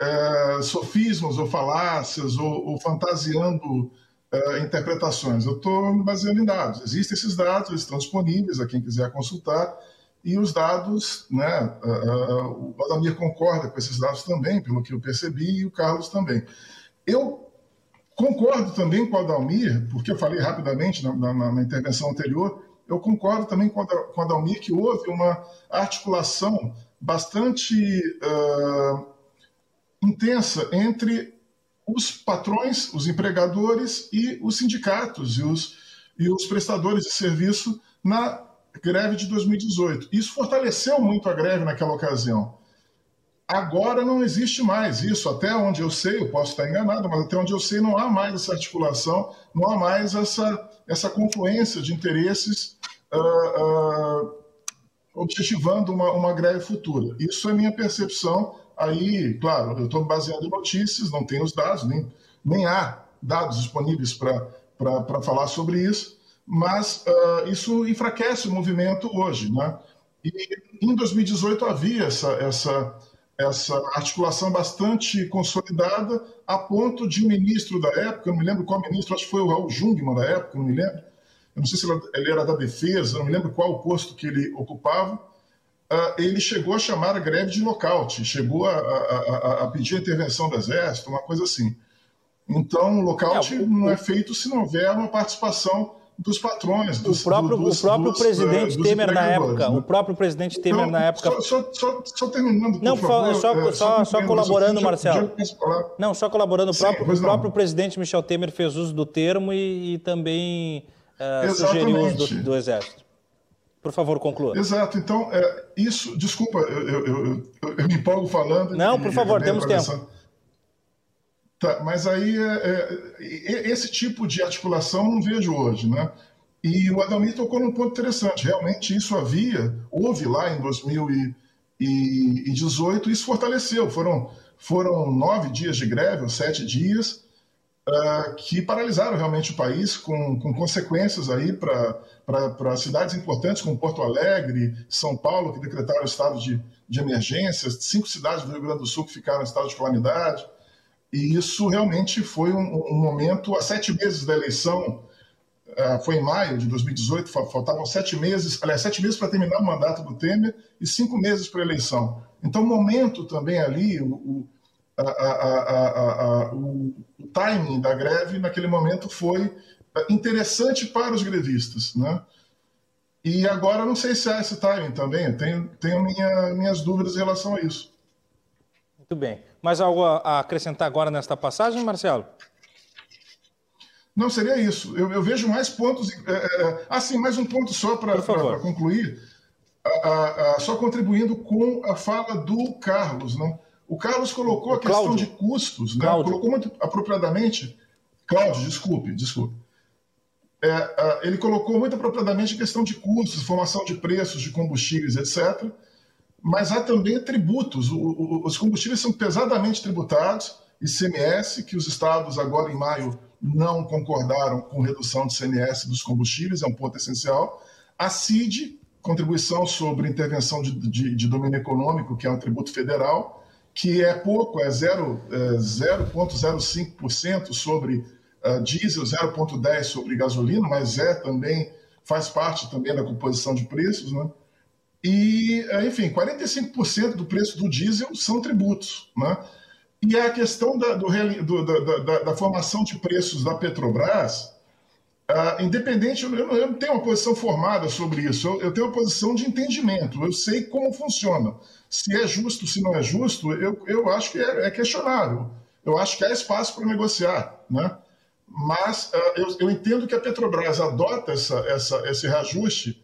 é, ou falácias ou, ou fantasiando é, interpretações. Eu estou me baseando em dados. Existem esses dados, eles estão disponíveis a quem quiser consultar. E os dados, né, o Adamir concorda com esses dados também, pelo que eu percebi, e o Carlos também. Eu concordo também com o Adalmir, porque eu falei rapidamente na, na, na intervenção anterior, eu concordo também com, o Adalmir que houve uma articulação bastante uh, intensa entre os patrões, os empregadores e os sindicatos e os, e os prestadores de serviço na greve de 2018. Isso fortaleceu muito a greve naquela ocasião. Agora não existe mais isso, até onde eu sei, eu posso estar enganado, mas até onde eu sei não há mais essa articulação, não há mais essa, essa confluência de interesses uh, uh, objetivando uma, uma greve futura. Isso é minha percepção Aí, claro, eu estou baseando em notícias, não tenho os dados, nem, nem há dados disponíveis para falar sobre isso, mas uh, isso enfraquece o movimento hoje. Né? E em 2018 havia essa, essa, essa articulação bastante consolidada, a ponto de um ministro da época, eu não me lembro qual ministro, acho que foi o Raul Jungmann da época, não me lembro, eu não sei se ele era da defesa, não me lembro qual o posto que ele ocupava, ele chegou a chamar a greve de lockout, chegou a, a, a, pedir a intervenção do Exército, uma coisa assim. Então, o lockout é, o, não é feito se não houver uma participação dos patrões. Dos, o próprio, dos, o próprio dos, presidente uh, Temer na época, né? o próprio presidente Temer então, na época. Só, só, só, terminando, Não, favor, só, é, só, só colaborando, Marcelo. Não, só colaborando. O próprio, o próprio presidente Michel Temer fez uso do termo e, e também uh, sugeriu o uso do, do, Exército. Por favor, conclua. Exato. Então, é, isso. Desculpa, eu, eu, eu, eu, me empolgo falando. Não, por favor, temos tempo. Tá, mas aí é, é, esse tipo de articulação não vejo hoje, né? E o Adalmir tocou num ponto interessante. Realmente isso havia, houve lá em 2018, isso fortaleceu. Foram, foram nove dias de greve, ou sete dias, uh, que paralisaram realmente o país, com, com consequências aí para cidades importantes como Porto Alegre, São Paulo, que decretaram estado de, de emergência, cinco cidades do Rio Grande do Sul que ficaram em estado de calamidade. E isso realmente foi um, um momento, há sete meses da eleição, é, foi em maio de 2018, faltavam sete meses, aliás, sete meses para terminar o mandato do Temer e cinco meses para a eleição. Então, o momento também ali, o, a, a, a, o, o timing da greve naquele momento foi interessante para os grevistas, né? E agora não sei se há esse timing também, tenho, tenho minha, minhas dúvidas em relação a isso. Muito bem. Mais algo a acrescentar agora nesta passagem, Marcelo? Não, seria isso. Eu, eu vejo mais pontos. É, é, ah, sim, mais um ponto só para concluir. A, a, só contribuindo com a fala do Carlos. Né? O Carlos colocou a questão Cláudio. de custos, né? colocou muito apropriadamente. Cláudio, desculpe, desculpe. É, ele colocou muito apropriadamente a questão de custos, formação de preços de combustíveis, etc. Mas há também tributos. O, o, os combustíveis são pesadamente tributados, ICMS, que os estados agora em maio não concordaram com redução de CMS dos combustíveis, é um ponto essencial. A CID, contribuição sobre intervenção de, de, de domínio econômico, que é um tributo federal, que é pouco, é 0,05% é sobre uh, diesel, 0,10% sobre gasolina, mas é também, faz parte também da composição de preços, né? E, eh, enfim, 45% do preço do diesel são tributos, né? E a questão da, do, da, da, da, formação de preços da Petrobras, uh, independente, eu não, eu não, tenho uma posição formada sobre isso, eu, eu, tenho uma posição de entendimento, eu sei como funciona. Se é justo, se não é justo, eu, eu acho que é, é questionável. Eu acho que há espaço para negociar, né? Mas uh, eu, eu entendo que a Petrobras adota essa, essa, esse reajuste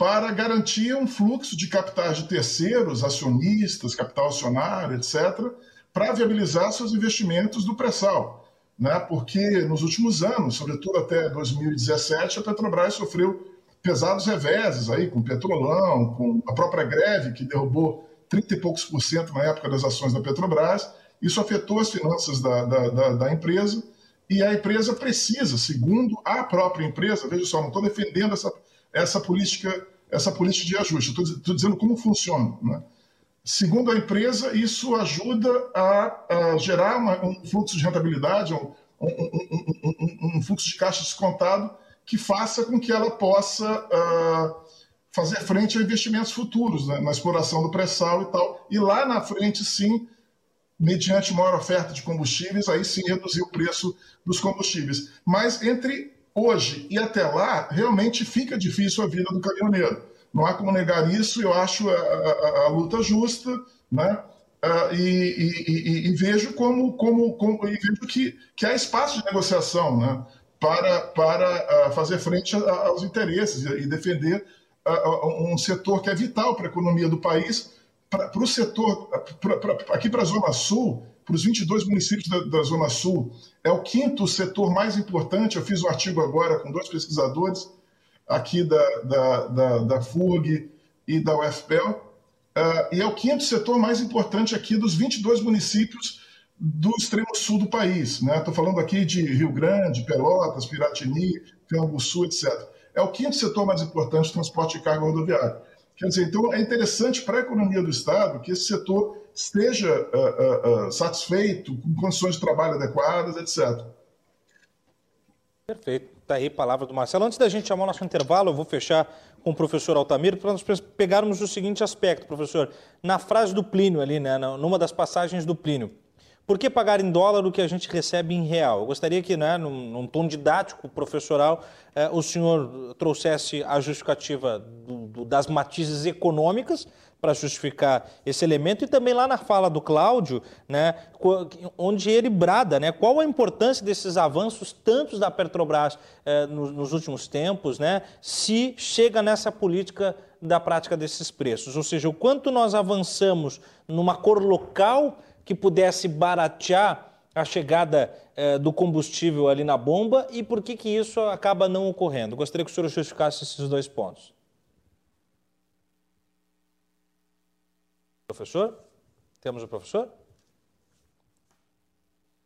para garantir um fluxo de capitais de terceiros, acionistas, capital acionário, etc., para viabilizar seus investimentos do pré-sal. Né? Porque nos últimos anos, sobretudo até 2017, a Petrobras sofreu pesados reveses aí, com o petrolão, com a própria greve, que derrubou 30 e poucos por cento na época das ações da Petrobras. Isso afetou as finanças da, da, da, da empresa e a empresa precisa, segundo a própria empresa, veja só, não estou defendendo essa, essa política essa política de ajuste. Estou dizendo como funciona. Né? Segundo a empresa, isso ajuda a, a gerar uma, um fluxo de rentabilidade, um, um, um, um, fluxo de caixa descontado que faça com que ela possa uh, fazer frente a investimentos futuros né? na exploração do pré-sal e tal. E lá na frente, sim, mediante maior oferta de combustíveis, aí sim reduzir o preço dos combustíveis. Mas entre hoje e até lá, realmente fica difícil a vida do caminhoneiro. Não há como negar isso, eu acho a, a, a luta justa, né? Uh, e, e, e, vejo como, como, como e vejo que, que há espaço de negociação né? para, para uh, fazer frente a, aos interesses e defender uh, um setor que é vital para a economia do país, para o setor, pra, pra, aqui para a Zona Sul, para os 22 municípios da, da, Zona Sul. É o quinto setor mais importante. Eu fiz um artigo agora com dois pesquisadores aqui da, da, da, da FURG e da UFPEL. Uh, e é o quinto setor mais importante aqui dos 22 municípios do extremo sul do país. Estou né? falando aqui de Rio Grande, Pelotas, Piratini, Sul, etc. É o quinto setor mais importante de transporte de carga rodoviária. Quer dizer, então é interessante para a economia do Estado que esse setor esteja uh, uh, uh, satisfeito, com condições de trabalho adequadas, etc. Perfeito. Está aí a palavra do Marcelo. Antes da gente chamar o nosso intervalo, eu vou fechar com o professor Altamiro para nós pegarmos o seguinte aspecto, professor. Na frase do Plínio ali, né, numa das passagens do Plínio, por que pagar em dólar o que a gente recebe em real? Eu gostaria que, né, num, num tom didático, professoral, eh, o senhor trouxesse a justificativa do, do, das matizes econômicas para justificar esse elemento e também lá na fala do Cláudio, né, onde ele brada, né, qual a importância desses avanços tantos da Petrobras eh, nos, nos, últimos tempos, né, se chega nessa política da prática desses preços, ou seja, o quanto nós avançamos numa cor local que pudesse baratear a chegada eh, do combustível ali na bomba e por que, que isso acaba não ocorrendo? Gostaria que o senhor justificasse esses dois pontos. Professor? Temos o professor?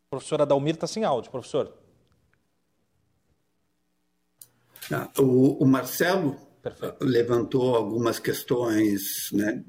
A professora Dalmir está sem áudio, professor. Ah, o, o, Marcelo Perfeito. levantou algumas questões né,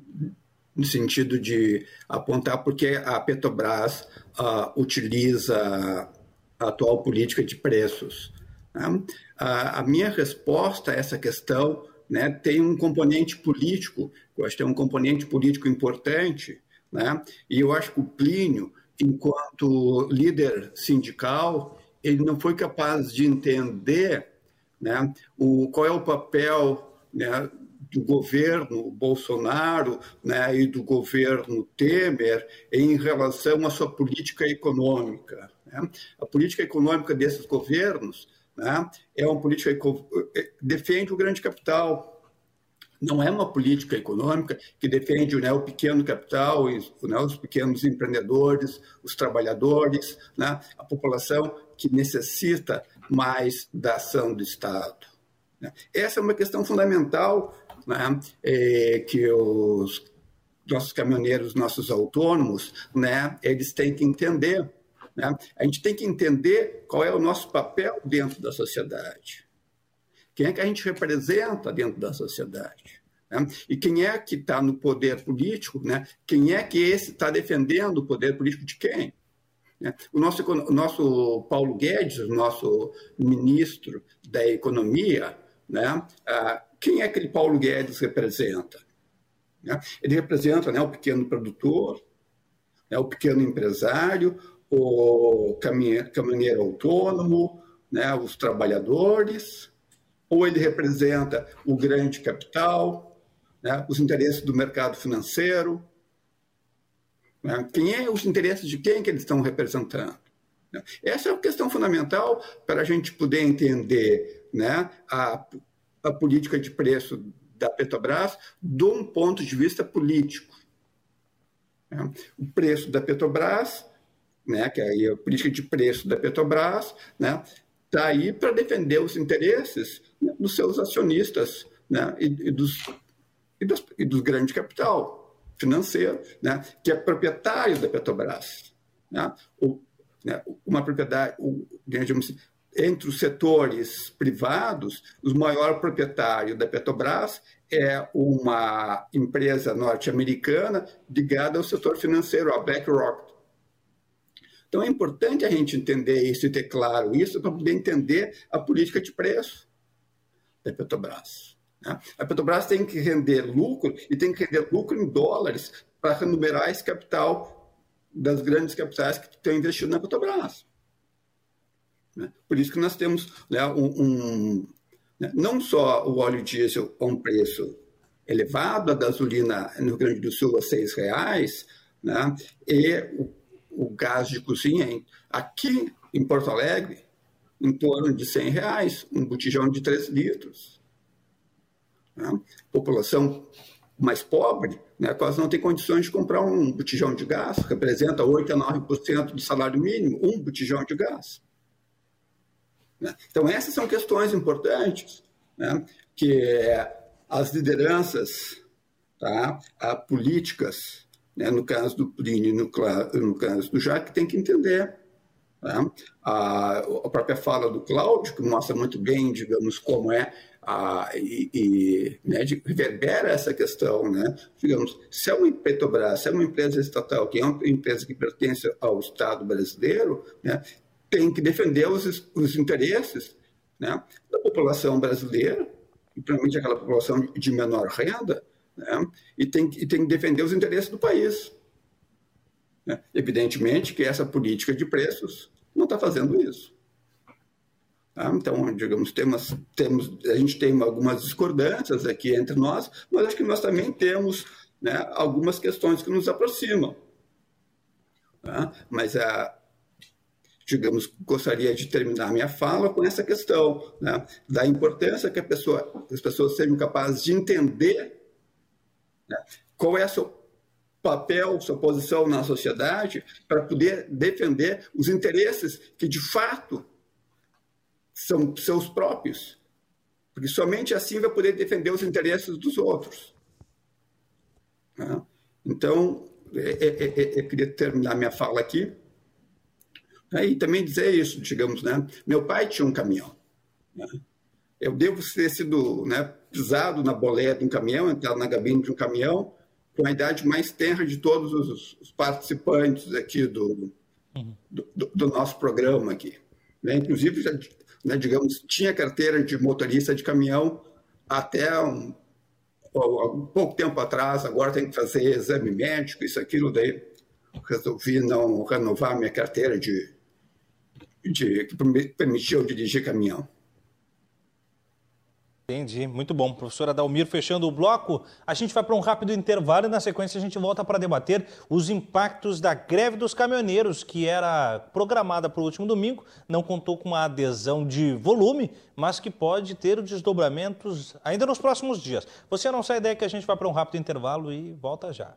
no sentido de apontar porque a Petrobras uh, utiliza a atual política de preços. Né? A minha resposta a essa questão né, tem um componente político, eu acho que tem um componente político importante, né? e eu acho que o Plínio, enquanto líder sindical, ele não foi capaz de entender né, o, qual é o papel né, do governo Bolsonaro né, e do governo Temer em relação à sua política econômica. Né? A política econômica desses governos né, é uma política eh, defende o grande capital. Não é uma política econômica que defende né, o pequeno capital, né, os pequenos empreendedores, os trabalhadores, né, a população que necessita mais da ação do Estado. Né. Essa é uma questão fundamental né, é, que os nossos caminhoneiros, nossos autônomos, né, eles têm que entender né? A gente tem que entender qual é o nosso papel dentro da sociedade. Quem é que a gente representa dentro da sociedade? Né? E quem é que está no poder político? Né? Quem é que esse está defendendo o poder político de quem? Né? O nosso, o nosso Paulo Guedes, o nosso ministro da Economia, né? Ah, quem é que ele Paulo Guedes representa? Né? Ele representa né, o pequeno produtor, né, o pequeno empresário, o caminhoneiro autônomo, né, os trabalhadores, ou ele representa o grande capital, né, os interesses do mercado financeiro. Né, quem é os interesses de quem que eles estão representando? Né? Essa é a questão fundamental para a gente poder entender né, a, a política de preço da Petrobras de um ponto de vista político. Né? O preço da Petrobras né, que é a política de preço da Petrobras, né, está aí para defender os interesses né, dos seus acionistas né, e, e, dos, e, e dos grandes capital financeiro, né, que é proprietário da Petrobras. Né, o, né, uma propriedade, o, digamos entre os setores privados, o maior proprietário da Petrobras é uma empresa norte-americana ligada ao setor financeiro, a BlackRock. Então é importante a gente entender isso e ter claro isso para poder entender a política de preço da Petrobras. Né? A Petrobras tem que render lucro e tem que render lucro em dólares para remunerar esse capital das grandes capitais que estão investindo na Petrobras. Né? Por isso que nós temos né, um, um né, não só o óleo diesel a um preço elevado, a gasolina no Rio Grande do Sul a R$ reais, né, e o o gás de cozinha aqui em Porto Alegre em torno de 100 reais, um botijão de 3 litros. Né? População mais pobre né, quase não tem condições de comprar um botijão de gás, representa 8 a 9% do salário mínimo, um botijão de gás. Né? Então, essas são questões importantes né, que as lideranças, tá, políticas né? No caso do Plínio no, no caso do Jacques, tem que entender. Tá? A, a, própria fala do Cláudio, que mostra muito bem, digamos, como é ah, e, e né, de, reverbera essa questão, né? Digamos, se é uma Petrobras, se é uma empresa estatal, que é uma empresa que pertence ao Estado brasileiro, né, tem que defender os, os interesses né, da população brasileira, e principalmente aquela população de menor renda, né, e, tem, e tem que defender os interesses do país. Né? Evidentemente que essa política de preços não está fazendo isso. Tá? Então, digamos, temos, temos, a gente tem algumas discordâncias aqui entre nós, mas acho que nós também temos né, algumas questões que nos aproximam. Tá? Mas, a, digamos, gostaria de terminar minha fala com essa questão né, da importância que, pessoa, as pessoas sejam capazes de entender qual é seu papel, sua posição na sociedade para poder defender os interesses que, de fato, são seus próprios. Porque somente assim vai poder defender os interesses dos outros. Né? Então, é, é, é, eu queria terminar minha fala aqui. Né? E também dizer isso, digamos, né? Meu pai tinha um caminhão. Eu devo ter sido né, pisado na boleia de um caminhão, entrado na gabine de um caminhão, com a idade mais tenra de todos os, os participantes aqui do, uhum. do, do, nosso programa aqui. Né? Inclusive, já né, digamos, tinha carteira de motorista de caminhão até um, um, pouco tempo atrás, agora tem que fazer exame médico, isso, aquilo, daí resolvi não renovar minha carteira de, de que permitiu dirigir caminhão. Entendi, muito bom. Professora Dalmir, fechando o bloco, a gente vai para um rápido intervalo e na sequência a gente volta para debater os impactos da greve dos caminhoneiros, que era programada para o último domingo, não contou com uma adesão de volume, mas que pode ter desdobramentos ainda nos próximos dias. Você não sai ideia que a gente vai para um rápido intervalo e volta já.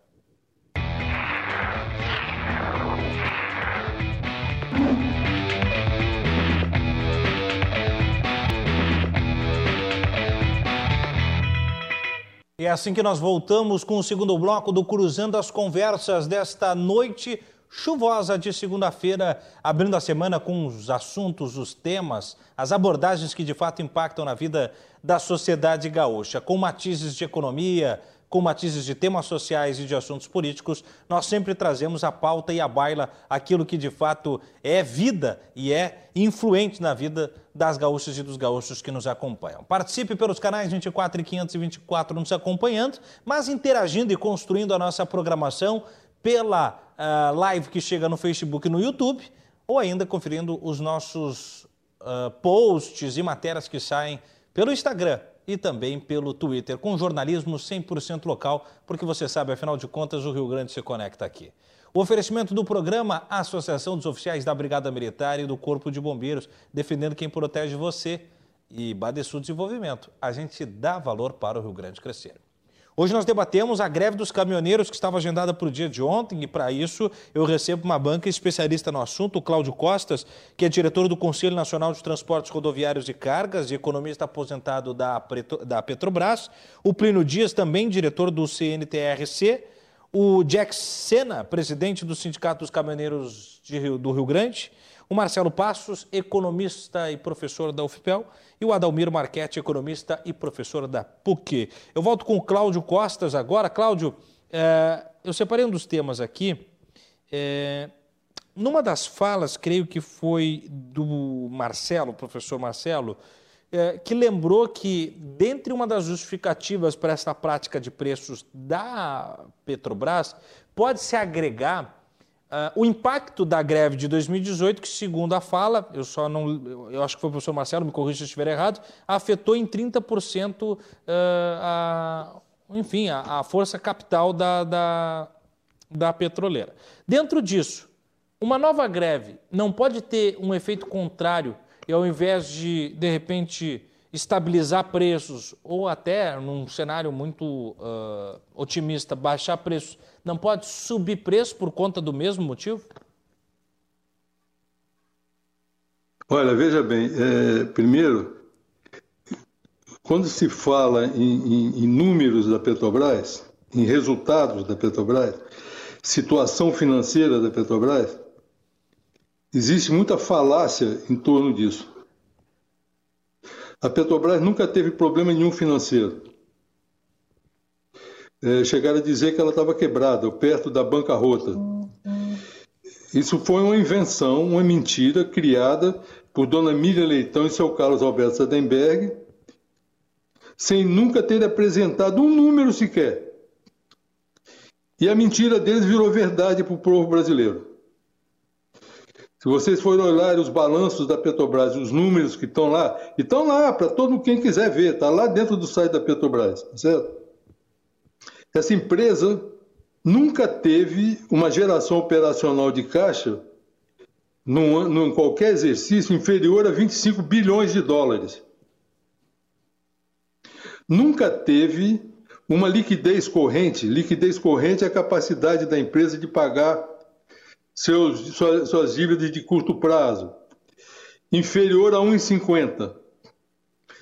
E é assim que nós voltamos com o segundo bloco do Cruzando as Conversas desta noite chuvosa de segunda-feira, abrindo a semana com os assuntos, os temas, as abordagens que de fato impactam na vida da sociedade gaúcha, com matizes de economia, com matizes de temas sociais e de assuntos políticos, nós sempre trazemos a pauta e a baila aquilo que de fato é vida e é influente na vida das gaúchas e dos gaúchos que nos acompanham. Participe pelos canais 24 e 524 nos acompanhando, mas interagindo e construindo a nossa programação pela uh, live que chega no Facebook e no YouTube, ou ainda conferindo os nossos uh, posts e matérias que saem pelo Instagram e também pelo Twitter, com jornalismo 100% local, porque você sabe, afinal de contas, o Rio Grande se conecta aqui. O oferecimento do programa Associação dos Oficiais da Brigada Militar e do Corpo de Bombeiros, defendendo quem protege você. E Badesul Desenvolvimento, a gente dá valor para o Rio Grande crescer. Hoje nós debatemos a greve dos caminhoneiros que estava agendada para o dia de ontem e para isso eu recebo uma banca especialista no assunto, o Cláudio Costas, que é diretor do Conselho Nacional de Transportes Rodoviários e Cargas e economista aposentado da, da Petrobras, o Plínio Dias, também diretor do CNTRC, o Jack Sena, presidente do Sindicato dos Caminhoneiros Rio, do Rio Grande, o Marcelo Passos, economista e professor da UFPEL, e o Adalmiro Marchetti, economista e professor da PUC. Eu volto com o Cláudio Costas agora. Cláudio, é, eu separei um dos temas aqui. É, numa das falas, creio que foi do Marcelo, professor Marcelo, é, que lembrou que, dentre uma das justificativas para essa prática de preços da Petrobras, pode-se agregar Uh, o impacto da greve de 2018, que segundo a fala, eu só não, eu acho que foi o professor Marcelo, me corrija se estiver errado, afetou em 30% uh, ah, a, enfim, a, a, força capital da, da, da petroleira. Dentro disso, uma nova greve não pode ter um efeito contrário e ao invés de, de repente, estabilizar preços ou até, num cenário muito uh, otimista, baixar preços, não pode subir preço por conta do mesmo motivo? Olha, veja bem, é, primeiro, quando se fala em, em, em, números da Petrobras, em resultados da Petrobras, situação financeira da Petrobras, existe muita falácia em torno disso. a Petrobras nunca teve problema nenhum financeiro. É, chegaram a dizer que ela estava quebrada, perto da bancarrota. Isso foi uma invenção, uma mentira criada por Dona Miriam Leitão e seu Carlos Alberto Sadenberg, sem nunca ter apresentado um número sequer. E a mentira deles virou verdade para o povo brasileiro. Se vocês forem olhar os balanços da Petrobras, os números que estão lá, e estão lá para todo quem quiser ver, está lá dentro do site da Petrobras, tá certo? Essa empresa nunca teve uma geração operacional de caixa num, num qualquer exercício inferior a 25 bilhões de dólares. Nunca teve uma liquidez corrente. Liquidez corrente é a capacidade da empresa de pagar seus, suas, suas dívidas de curto prazo, inferior a 1,50.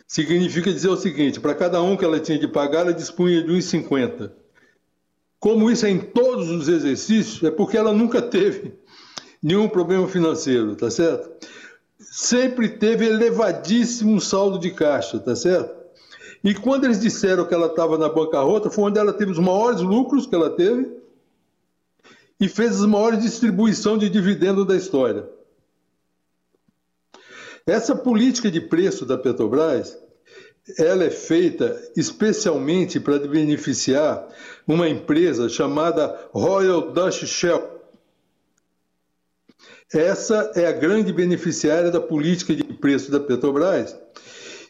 Significa dizer o seguinte: para cada um que ela tinha de pagar, ela dispunha de 1,50. Como isso é em todos os exercícios, é porque ela nunca teve nenhum problema financeiro, tá certo? Sempre teve elevadíssimo saldo de caixa, tá certo? E quando eles disseram que ela estava na bancarrota, foi onde ela teve os maiores lucros que ela teve e fez as maiores distribuição de dividendo da história. Essa política de preço da Petrobras, ela é feita especialmente para beneficiar uma empresa chamada Royal Dutch Shell. Essa é a grande beneficiária da política de preço da Petrobras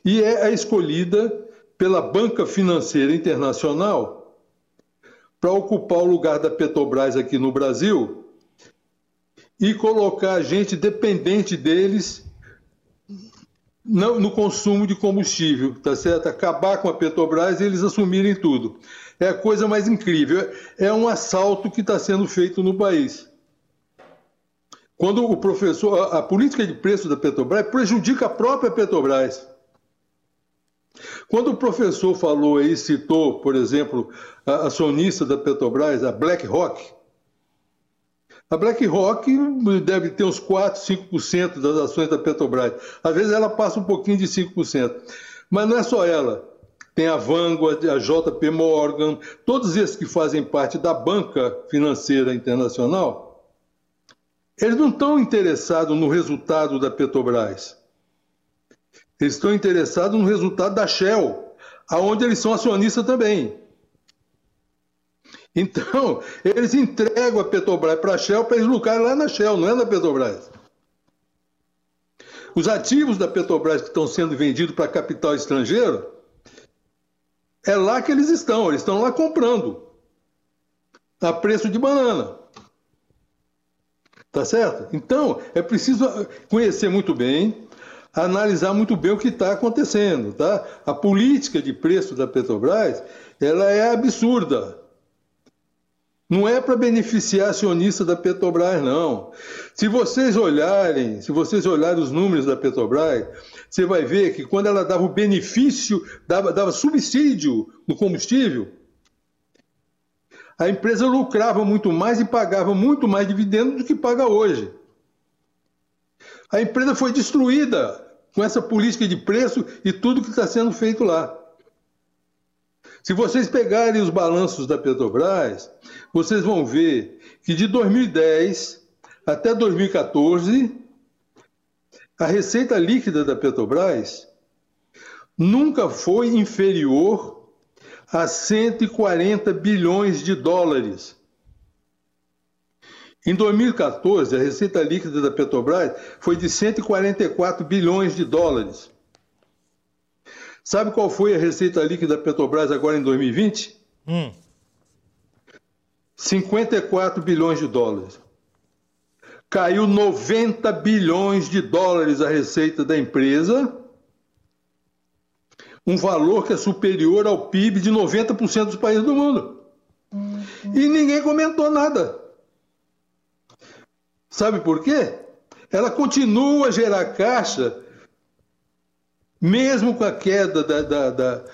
e é a escolhida pela Banca Financeira Internacional para ocupar o lugar da Petrobras aqui no Brasil e colocar a gente dependente deles no, no, consumo de combustível, tá certo? Acabar com a Petrobras e eles assumirem tudo. É a coisa mais incrível. É um assalto que está sendo feito no país. Quando o professor, a, a política de preço da Petrobras prejudica a própria Petrobras. Quando o professor falou aí, citou, por exemplo, a acionista da Petrobras, a BlackRock, a BlackRock deve ter uns 4, 5% das ações da Petrobras. Às vezes ela passa um pouquinho de 5%. Mas não é só ela. Tem a Vanguard, a JP Morgan, todos esses que fazem parte da banca financeira internacional, eles não estão interessados no resultado da Petrobras. Eles estão interessados no resultado da Shell, aonde eles são acionistas também. Então, eles entregam a Petrobras para a Shell para eles lucrarem lá na Shell, não é na Petrobras. Os ativos da Petrobras que estão sendo vendidos para capital estrangeiro, é lá que eles estão, eles estão lá comprando a preço de banana. Tá certo? Então, é preciso conhecer muito bem analisar muito bem o que está acontecendo, tá? A política de preço da Petrobras, ela é absurda. Não é para beneficiar acionista da Petrobras, não. Se vocês olharem, se vocês olharem os números da Petrobras, você vai ver que quando ela dava o benefício, dava, dava subsídio no combustível, a empresa lucrava muito mais e pagava muito mais dividendos do que paga hoje. A empresa foi destruída com essa política de preço e tudo que está sendo feito lá. Se vocês pegarem os balanços da Petrobras, vocês vão ver que de 2010 até 2014, a receita líquida da Petrobras nunca foi inferior a 140 bilhões de dólares. Em 2014, a receita líquida da Petrobras foi de 144 bilhões de dólares. Sabe qual foi a receita líquida da Petrobras agora em 2020? Hum. 54 bilhões de dólares. Caiu 90 bilhões de dólares a receita da empresa, um valor que é superior ao PIB de 90% dos países do mundo. Hum, hum. E ninguém comentou nada. Sabe por quê? Ela continua a gerar caixa, mesmo com a queda da, da, da,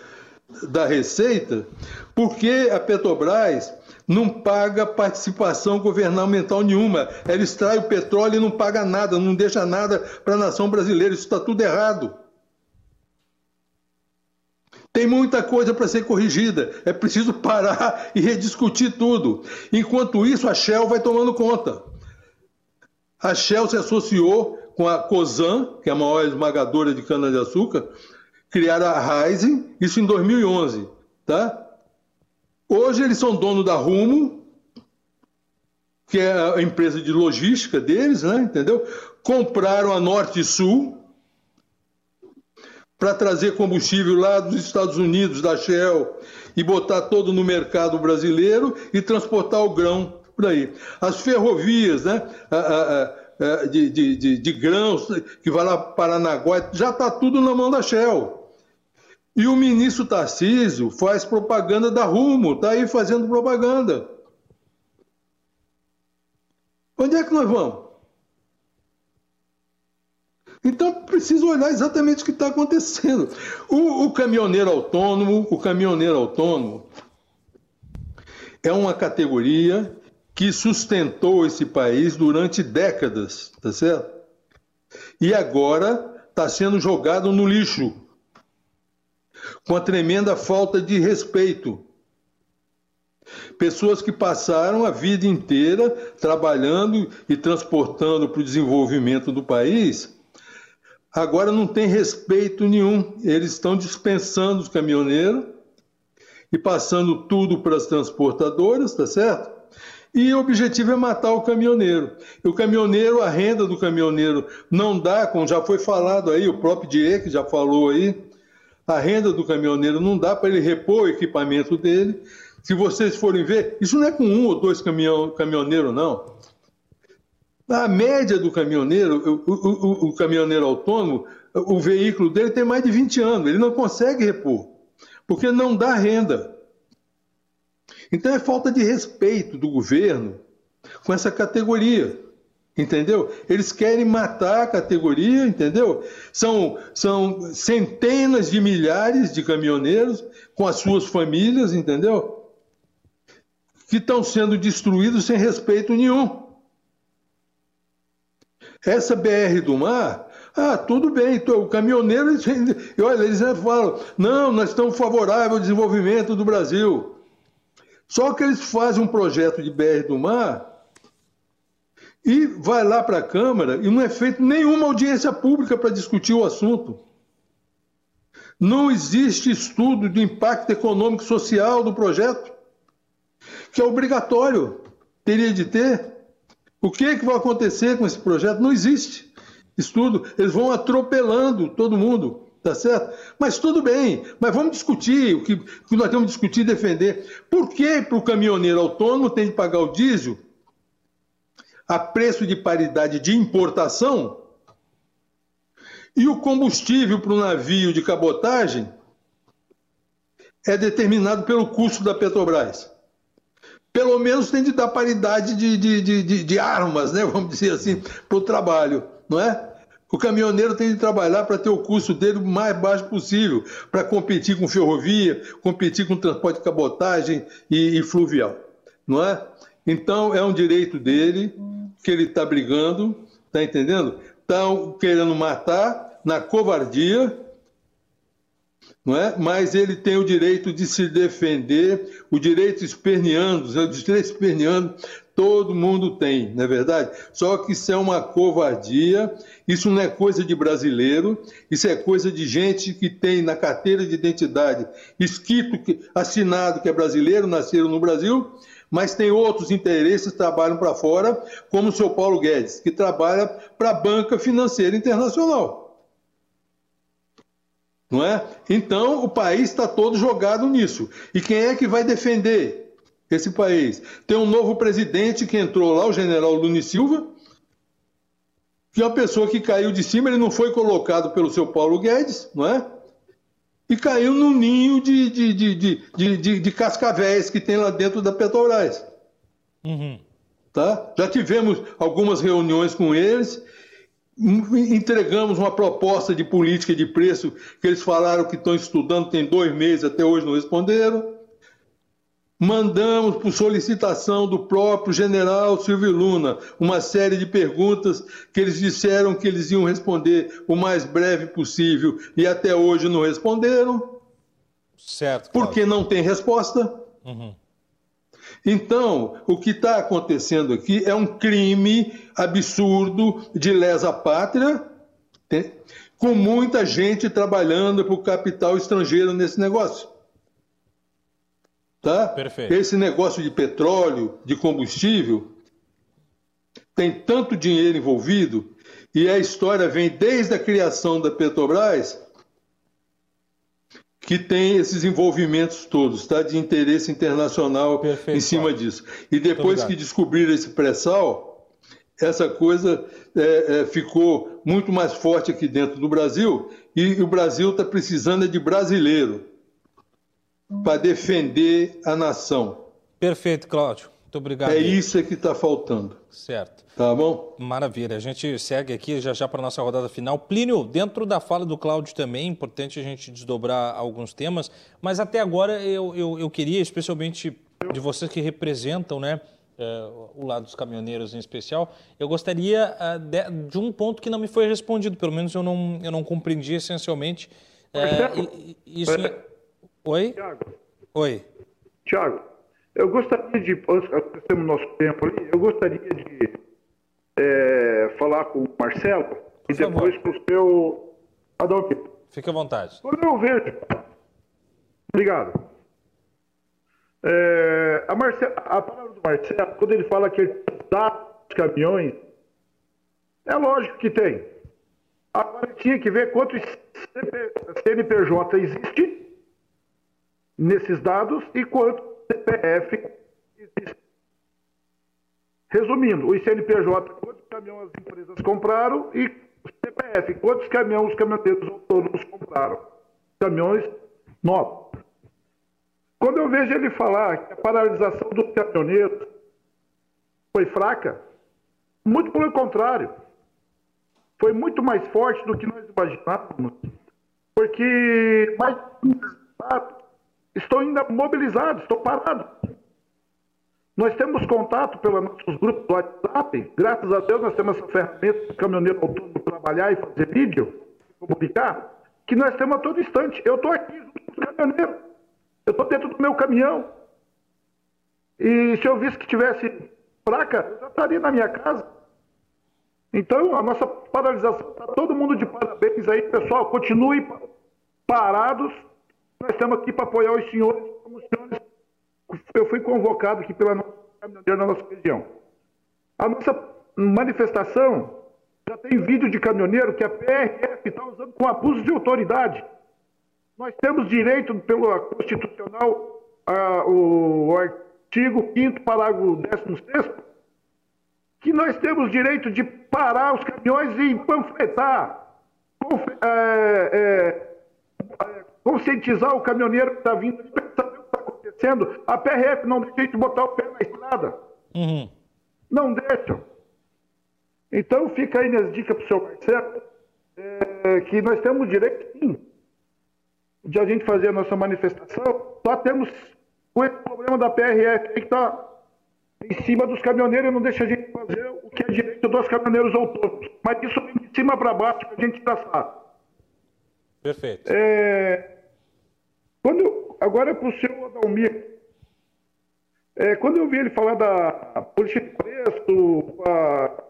da receita, porque a Petrobras não paga participação governamental nenhuma. Ela extrai o petróleo e não paga nada, não deixa nada para a nação brasileira. Isso está tudo errado. Tem muita coisa para ser corrigida. É preciso parar e rediscutir tudo. Enquanto isso, a Shell vai tomando conta. A Shell se associou com a COSAN, que é a maior esmagadora de cana-de-açúcar, criaram a Rising, isso em 2011. Tá? Hoje eles são dono da Rumo, que é a empresa de logística deles, né? entendeu? Compraram a Norte Sul, para trazer combustível lá dos Estados Unidos, da Shell, e botar todo no mercado brasileiro e transportar o grão por aí. As ferrovias né, de, de, de, de grãos que vai lá para Paranaguá, já está tudo na mão da Shell. E o ministro Tarcísio faz propaganda da Rumo, está aí fazendo propaganda. Onde é que nós vamos? Então, preciso olhar exatamente o que está acontecendo. O, o, caminhoneiro autônomo, o caminhoneiro autônomo é uma categoria que sustentou esse país durante décadas, tá certo? E agora está sendo jogado no lixo, com a tremenda falta de respeito. Pessoas que passaram a vida inteira trabalhando e transportando para o desenvolvimento do país agora não tem respeito nenhum. Eles estão dispensando os caminhoneiros e passando tudo para as transportadoras, tá certo? E o objetivo é matar o caminhoneiro. E o caminhoneiro, a renda do caminhoneiro não dá, como já foi falado aí, o próprio Diego já falou aí, a renda do caminhoneiro não dá para ele repor o equipamento dele. Se vocês forem ver, isso não é com um ou dois caminhão, caminhoneiros, não. A média do caminhoneiro, o, o, o, caminhoneiro autônomo, o veículo dele tem mais de 20 anos, ele não consegue repor, porque não dá renda. Então é falta de respeito do governo com essa categoria. Entendeu? Eles querem matar a categoria, entendeu? São, são centenas de milhares de caminhoneiros com as suas famílias, entendeu? Que estão sendo destruídos sem respeito nenhum. Essa BR do mar, ah, tudo bem, o caminhoneiro, eles, olha, eles falam, não, nós estamos favoráveis ao desenvolvimento do Brasil. Só que eles fazem um projeto de BR do mar e vai lá para a Câmara e não é feita nenhuma audiência pública para discutir o assunto. Não existe estudo de impacto econômico e social do projeto, que é obrigatório, teria de ter. O que, é que vai acontecer com esse projeto? Não existe estudo. Eles vão atropelando todo mundo, tá certo? Mas tudo bem, mas vamos discutir o que, o que nós temos que discutir e defender. Por que para o caminhoneiro autônomo tem de pagar o diesel a preço de paridade de importação e o combustível para o navio de cabotagem é determinado pelo custo da Petrobras? pelo menos tem de dar paridade de, de, de, de armas, né? vamos dizer assim, para o trabalho, não é? O caminhoneiro tem de trabalhar para ter o custo dele o mais baixo possível, para competir com ferrovia, competir com transporte de cabotagem e, e fluvial, não é? Então é um direito dele que ele está brigando, está entendendo? Estão querendo matar na covardia, não é? Mas ele tem o direito de se defender, o direito esperneando, o direito esperneando, todo mundo tem, não é verdade? Só que isso é uma covardia, isso não é coisa de brasileiro, isso é coisa de gente que tem na carteira de identidade escrito, assinado que é brasileiro, nasceram no Brasil, mas tem outros interesses que trabalham para fora, como o seu Paulo Guedes, que trabalha para a Banca Financeira Internacional não é? Então o país está todo jogado nisso. E quem é que vai defender esse país? Tem um novo presidente que entrou lá, o general Luni Silva, que é uma pessoa que caiu de cima, ele não foi colocado pelo seu Paulo Guedes, não é? E caiu num ninho de, de, de, de, de, de cascavéis que tem lá dentro da Petrobras. Uhum. Tá? Já tivemos algumas reuniões com eles entregamos uma proposta de política de preço que eles falaram que estão estudando, tem dois meses, até hoje não responderam. Mandamos por solicitação do próprio general Silvio Luna uma série de perguntas que eles disseram que eles iam responder o mais breve possível e até hoje não responderam. Certo. Claro. Porque não tem resposta. Uhum. Então, o que está acontecendo aqui é um crime absurdo de lesa pátria, com muita gente trabalhando para o capital estrangeiro nesse negócio. Tá? Perfeito. Esse negócio de petróleo, de combustível, tem tanto dinheiro envolvido e a história vem desde a criação da Petrobras que tem esses envolvimentos todos, tá? De interesse internacional Perfeito, em cima Paulo. disso. E depois que descobriram esse pré-sal, essa coisa é, é, ficou muito mais forte aqui dentro do Brasil e, e o Brasil está precisando de brasileiro para defender a nação. Perfeito, Cláudio. Muito obrigado. É isso que está faltando. Certo. Tá bom? Maravilha. A gente segue aqui já já para a nossa rodada final. Plínio, dentro da fala do Cláudio também, é importante a gente desdobrar alguns temas, mas até agora eu, eu, eu queria, especialmente de vocês que representam né, uh, o lado dos caminhoneiros em especial, eu gostaria uh, de, de, um ponto que não me foi respondido, pelo menos eu não, eu não compreendi essencialmente. Uh, isso... Oi? Tiago. Oi. Tiago, eu gostaria de, temos nosso tempo ali, eu gostaria de é, falar com o Marcelo Por e depois favor. com o seu Adalberto. Fique à vontade. Quando eu vejo. Obrigado. É, a, Marcelo, a palavra do Marcelo, quando ele fala que ele dá os caminhões, é lógico que tem. Agora tinha que ver quantos CNPJ existe nesses dados e quanto CPF existe. Resumindo, o ICNPJ, quantos caminhões as empresas compraram e o CPF, quantos caminhões os caminhoneiros autônomos compraram. Caminhões novos. Quando eu vejo ele falar que a paralisação dos caminhoneiros foi fraca, muito pelo contrário. Foi muito mais forte do que nós imaginávamos, porque mais estão ainda mobilizados, estão parados. Nós temos contato pelos nossos grupos do WhatsApp, graças a Deus nós temos essa ferramenta do caminhoneiro autônomo trabalhar e fazer vídeo, publicar, que nós temos a todo instante. Eu estou aqui junto com os caminhoneiros, eu estou dentro do meu caminhão. E se eu visse que tivesse placa, eu já estaria na minha casa. Então, a nossa paralisação, está todo mundo de parabéns aí, pessoal. Continue parados. Nós estamos aqui para apoiar os senhores, como os senhores eu fui convocado aqui pela nossa na nossa região. A nossa manifestação já tem vídeo de caminhoneiro que a PRF está usando com abuso de autoridade. Nós temos direito, pelo Constitucional, a, o, artigo 5 parágrafo 16 que nós temos direito de parar os caminhões e panfletar, é, é, é, conscientizar o caminhoneiro que está vindo de acontecendo, a PRF não deixa a gente botar o pé na estrada. Uhum. Não deixam. Então fica aí minhas dicas para o senhor Marcelo, é, que nós temos direito, sim, de a gente fazer a nossa manifestação, só temos o problema da PRF que está em cima dos caminhoneiros e não deixa a gente fazer o que é direito dos caminhoneiros autônomos. Mas isso vem de cima para baixo para a gente traçar. Perfeito. É, quando, agora para o senhor Adalmir. É, quando eu vi ele falar da política de preço, pra,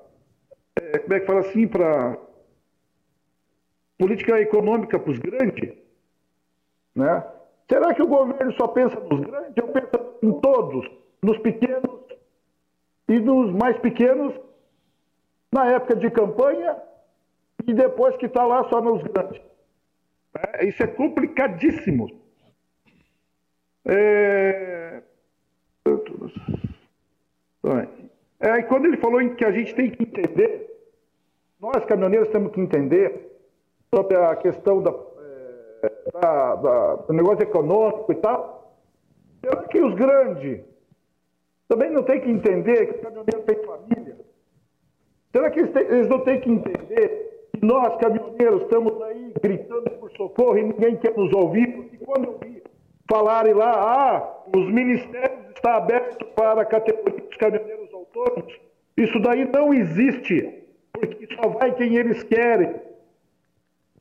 é, como é que fala assim, para política econômica para os grandes, né? Será que o governo só pensa nos grandes ou pensa em todos, nos pequenos e nos mais pequenos, na época de campanha e depois que está lá só nos grandes? É, isso é complicadíssimo. É... É, e quando ele falou que a gente tem que entender, nós caminhoneiros temos que entender sobre a questão da, é, da, da, do negócio econômico e tal, será que os grandes também não têm que entender que o caminhoneiro tem família? Será que eles, têm, eles não têm que entender que nós, caminhoneiros, estamos aí gritando por socorro e ninguém quer nos ouvir? Porque quando eu vi falarem lá, ah, os ministérios estão abertos para a categoria dos caminhoneiros autônomos. Isso daí não existe, porque só vai quem eles querem.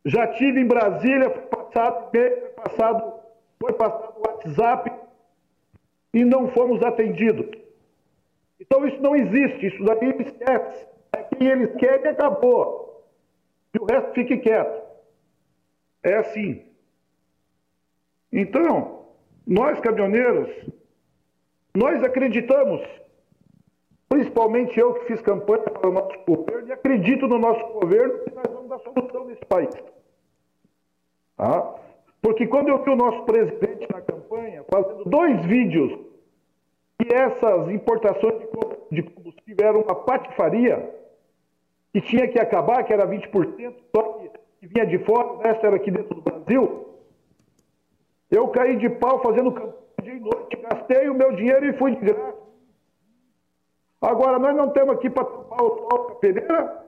Já tive em Brasília, passado, passado foi passado o WhatsApp e não fomos atendidos. Então isso não existe, isso daí esquece. É quem eles querem acabou. E o resto fique quieto. É assim. Então, nós caminhoneiros, nós acreditamos, principalmente eu que fiz campanha para o nosso governo, e acredito no nosso governo que nós vamos dar solução nesse país. Tá? Porque quando eu vi o nosso presidente na campanha fazendo dois vídeos que essas importações de combustível eram uma patifaria, que tinha que acabar, que era 20%, só que, vinha de fora, o resto era aqui dentro do Brasil, eu caí de pau fazendo campanha dia e noite, gastei o meu dinheiro e fui de graça. Agora, nós não estamos aqui para tomar o sol com a peneira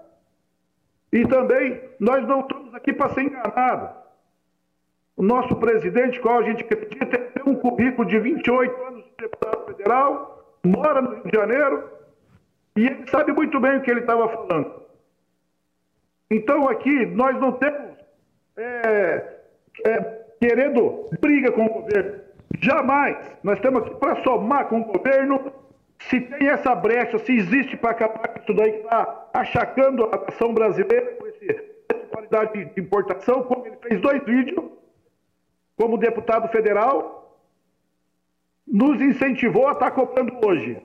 e também nós não estamos aqui para ser enganados. O nosso presidente, qual a gente acredita, tem um currículo de 28 anos de deputado federal, mora no Rio de Janeiro, e ele sabe muito bem o que ele estava falando. Então aqui nós não temos é, é, querendo briga com o governo. Jamais. Nós estamos aqui para somar com o governo. Se tem essa brecha, se existe para acabar com isso daí que está achacando a nação brasileira com essa qualidade de importação, como ele fez dois vídeos como deputado federal, nos incentivou a estar comprando hoje.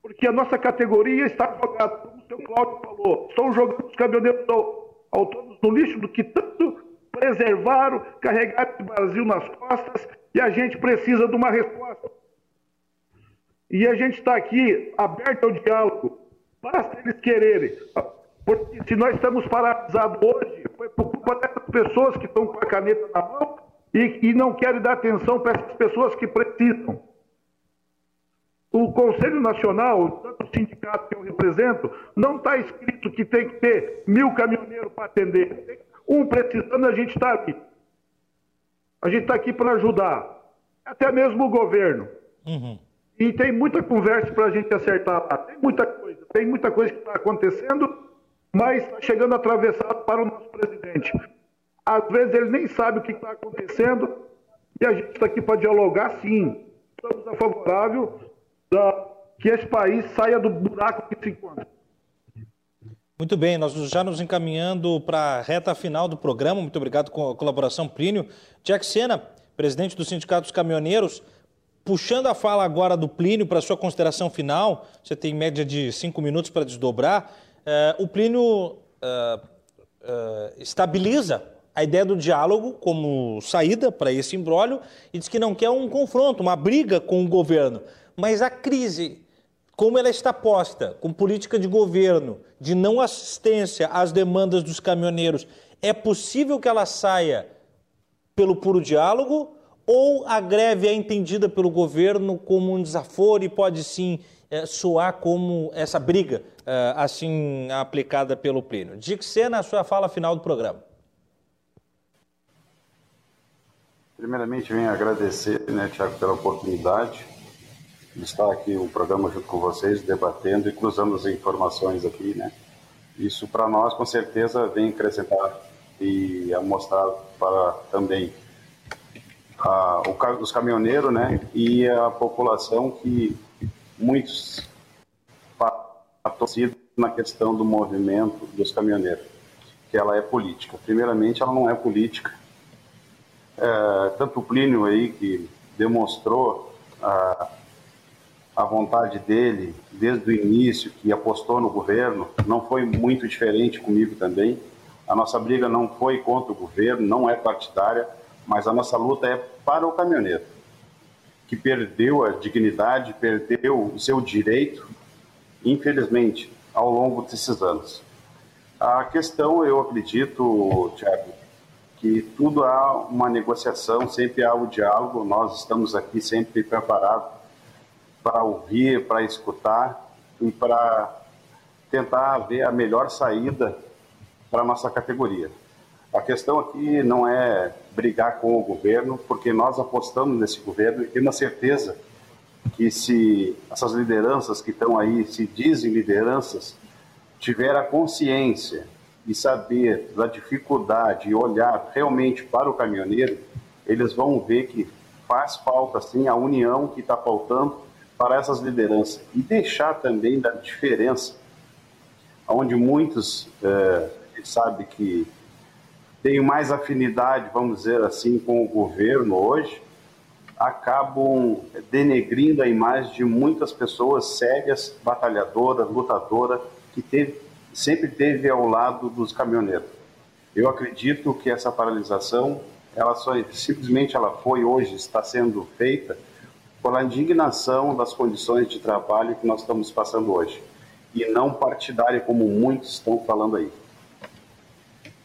Porque a nossa categoria está jogada, como o seu Cláudio falou, estão jogando os caminhoneiros autônomos no lixo do que tanto preservaram, carregaram o Brasil nas costas, e a gente precisa de uma resposta. E a gente está aqui aberto ao diálogo, basta eles quererem. Porque se nós estamos paralisados hoje, foi por culpa dessas pessoas que estão com a caneta na mão e, e não querem dar atenção para essas pessoas que precisam. O Conselho Nacional, tanto o sindicato que eu represento, não está escrito que tem que ter mil caminhoneiros para atender. Um precisando, a gente está aqui. A gente está aqui para ajudar. Até mesmo o governo. Uhum. E tem muita conversa para a gente acertar lá. Tem muita coisa. Tem muita coisa que está acontecendo, mas está chegando atravessado para o nosso presidente. Às vezes ele nem sabe o que está acontecendo e a gente está aqui para dialogar, sim. Estamos a favorável da, que esse país saia do buraco que se encontra. Muito bem, nós já nos encaminhando para a reta final do programa. Muito obrigado com a colaboração, Plínio. Jack Sena, presidente do Sindicato dos Caminhoneiros, puxando a fala agora do Plínio para sua consideração final, você tem média de cinco minutos para desdobrar. Uh, o Plínio uh, uh, estabiliza a ideia do diálogo como saída para esse imbróglio e diz que não quer um confronto, uma briga com o governo. Mas a crise, como ela está posta, com política de governo, de não assistência às demandas dos caminhoneiros, é possível que ela saia pelo puro diálogo ou a greve é entendida pelo governo como um desaforo e pode sim é, soar como essa briga é, assim aplicada pelo pleno? Dixena, a sua fala final do programa. Primeiramente, venho agradecer, né, Tiago, pela oportunidade de estar aqui o programa junto com vocês, debatendo e cruzando as informações aqui, né? Isso para nós, com certeza, vem acrescentar e mostrar para também a, o, os caminhoneiros, né, e a população que muitos torcida na questão do movimento dos caminhoneiros, que ela é política. Primeiramente, ela não é política, é, tanto o Plínio aí, que demonstrou a, a vontade dele desde o início, que apostou no governo, não foi muito diferente comigo também. A nossa briga não foi contra o governo, não é partidária, mas a nossa luta é para o caminhoneiro, que perdeu a dignidade, perdeu o seu direito, infelizmente, ao longo desses anos. A questão, eu acredito, Tiago, que tudo há uma negociação, sempre há o diálogo, nós estamos aqui sempre preparados para ouvir, para escutar e para tentar ver a melhor saída para a nossa categoria. A questão aqui não é brigar com o governo, porque nós apostamos nesse governo e temos a certeza que se essas lideranças que estão aí, se dizem lideranças, tiver a consciência e saber da dificuldade e olhar realmente para o caminhoneiro, eles vão ver que faz falta, sim, a união que está faltando para essas lideranças e deixar também da diferença, onde muitos é, sabe que têm mais afinidade, vamos dizer assim, com o governo hoje, acabam denegrindo a imagem de muitas pessoas sérias, batalhadoras, lutadoras, que teve, sempre teve ao lado dos caminhoneiros. Eu acredito que essa paralisação ela só simplesmente ela foi hoje está sendo feita pela indignação das condições de trabalho que nós estamos passando hoje e não partidária como muitos estão falando aí.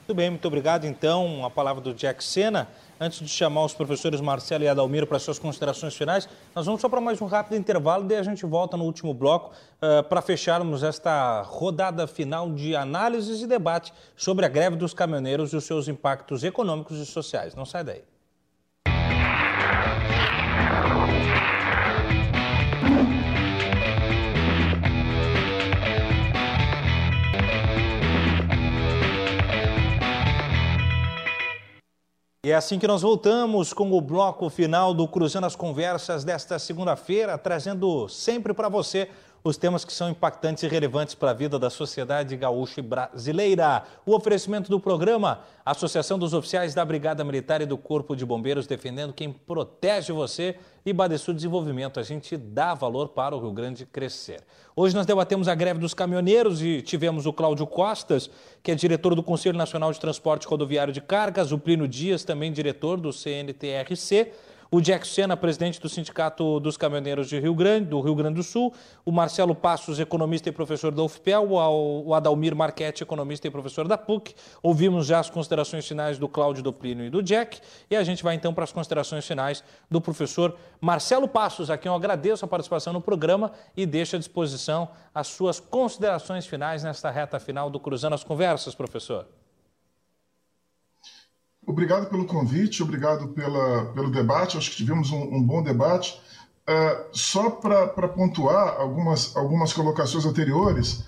Muito bem, muito obrigado. Então, a palavra do Jack Sena. Antes de chamar os professores Marcelo e Adalmiro para suas considerações finais, nós vamos só para mais um rápido intervalo, daí a gente volta no último bloco uh, para fecharmos esta rodada final de análises e debate sobre a greve dos caminhoneiros e os seus impactos econômicos e sociais. Não sai daí. E é assim que nós voltamos com o bloco final do Cruzando as Conversas desta segunda-feira, trazendo sempre para você os temas que são impactantes e relevantes para a vida da sociedade gaúcha e brasileira. O oferecimento do programa, Associação dos Oficiais da Brigada Militar e do Corpo de Bombeiros, defendendo quem protege você e Badesul Desenvolvimento. A gente dá valor para o Rio Grande crescer. Hoje nós debatemos a greve dos caminhoneiros e tivemos o Cláudio Costas, que é diretor do Conselho Nacional de Transporte Rodoviário de Cargas, o Plínio Dias, também diretor do CNTRC o Jack Sena, presidente do Sindicato dos Caminhoneiros de Rio Grande, do Rio Grande do Sul, o Marcelo Passos, economista e professor da UFPEL, o Adalmir Marchetti, economista e professor da PUC. Ouvimos já as considerações finais do Cláudio Doplino e do Jack, e a gente vai então para as considerações finais do professor Marcelo Passos, a quem eu agradeço a participação no programa e deixo à disposição as suas considerações finais nesta reta final do Cruzando as Conversas, professor. Obrigado pelo convite, obrigado pela, pelo debate. Acho que tivemos um, um bom debate. Uh, só para pontuar algumas, algumas colocações anteriores,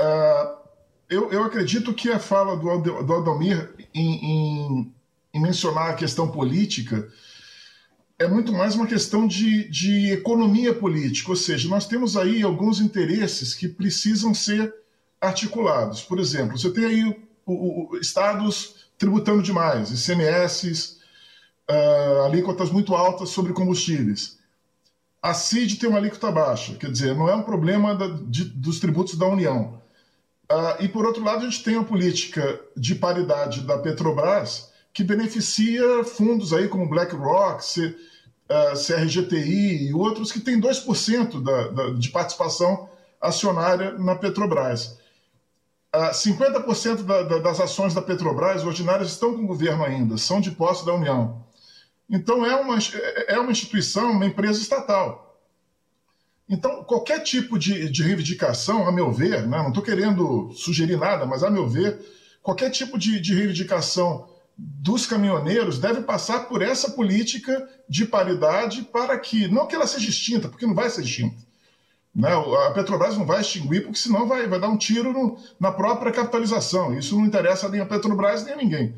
uh, eu, eu acredito que a fala do, do Adalmir em, em, em, mencionar a questão política é muito mais uma questão de, de economia política, ou seja, nós temos aí alguns interesses que precisam ser articulados. Por exemplo, você tem aí o, o, estados tributando demais, ICMS, uh, alíquotas muito altas sobre combustíveis. A CID tem uma alíquota baixa, quer dizer, não é um problema da, de, dos tributos da União. Uh, e, por outro lado, a gente tem a política de paridade da Petrobras, que beneficia fundos aí como BlackRock, C, uh, ah, CRGTI e outros que têm 2% da, da, de participação acionária na Petrobras. 50% da, da, das ações da Petrobras ordinárias estão com o governo ainda, são de posse da União. Então é uma, é uma instituição, uma empresa estatal. Então, qualquer tipo de, de reivindicação, a meu ver, né, não estou querendo sugerir nada, mas a meu ver, qualquer tipo de, de reivindicação dos caminhoneiros deve passar por essa política de paridade para que, não que ela seja extinta, porque não vai ser extinta, né? A Petrobras não vai extinguir, porque senão vai, vai dar um tiro no, na própria capitalização. Isso não interessa nem a Petrobras nem a ninguém.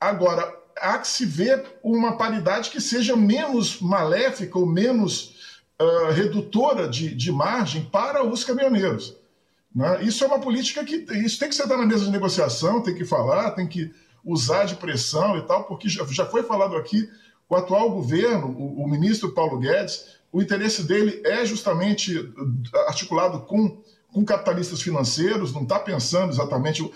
Agora, há que se ver uma paridade que seja menos maléfica ou menos uh, redutora de, de margem para os caminhoneiros. Né? Isso é uma política que isso tem que sentar na mesa de negociação, tem que falar, tem que usar de pressão e tal, porque já, já foi falado aqui, o atual governo, o, o ministro Paulo Guedes, o interesse dele é justamente articulado com, com capitalistas financeiros, não está pensando exatamente.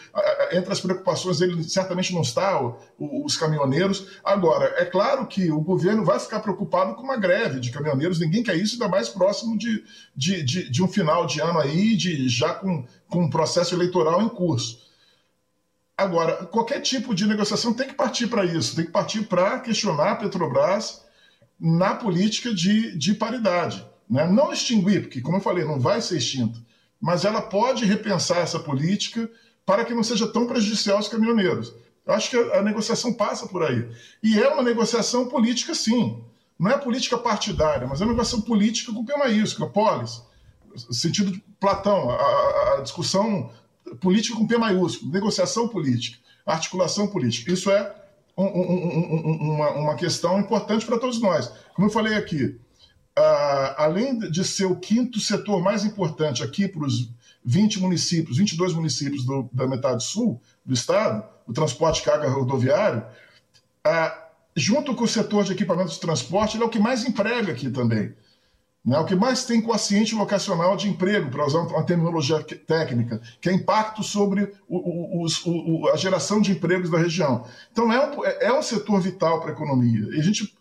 Entre as preocupações dele, certamente não está o, os caminhoneiros. Agora, é claro que o governo vai ficar preocupado com uma greve de caminhoneiros, ninguém quer isso, ainda mais próximo de, de, de, de um final de ano aí, de, já com, com um processo eleitoral em curso. Agora, qualquer tipo de negociação tem que partir para isso, tem que partir para questionar a Petrobras na política de, de paridade. Né? Não extinguir, porque, como eu falei, não vai ser extinta, mas ela pode repensar essa política para que não seja tão prejudicial aos caminhoneiros. Eu acho que a, a negociação passa por aí. E é uma negociação política, sim. Não é política partidária, mas é uma negociação política com P maiúsculo, polis, sentido de Platão, a, a discussão política com P maiúsculo, negociação política, articulação política. Isso é um, um, uma, uma questão importante para todos nós. Como eu falei aqui, uh, além de ser o quinto setor mais importante aqui para os 20 municípios, 22 municípios do, da metade sul do estado, o transporte carga rodoviário, uh, junto com o setor de equipamentos de transporte, ele é o que mais emprega aqui também. Né? O que mais tem quociente locacional de emprego, para usar uma terminologia técnica, que é impacto sobre o, o, o, a geração de empregos da região. Então, é um, é um setor vital para a economia. E a gente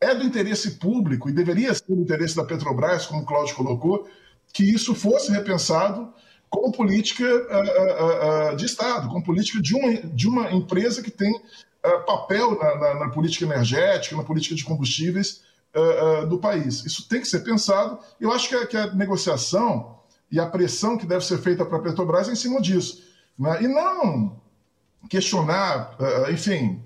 é do interesse público, e deveria ser do interesse da Petrobras, como o Cláudio colocou, que isso fosse repensado como política uh, uh, uh, de Estado, como política de uma, de uma empresa que tem papel na, na, na política energética, na política de combustíveis uh, do país. Isso tem que ser pensado. Eu acho que a, que a negociação e a pressão que deve ser feita para a Petrobras é em cima disso. Né? E não questionar, uh, enfim,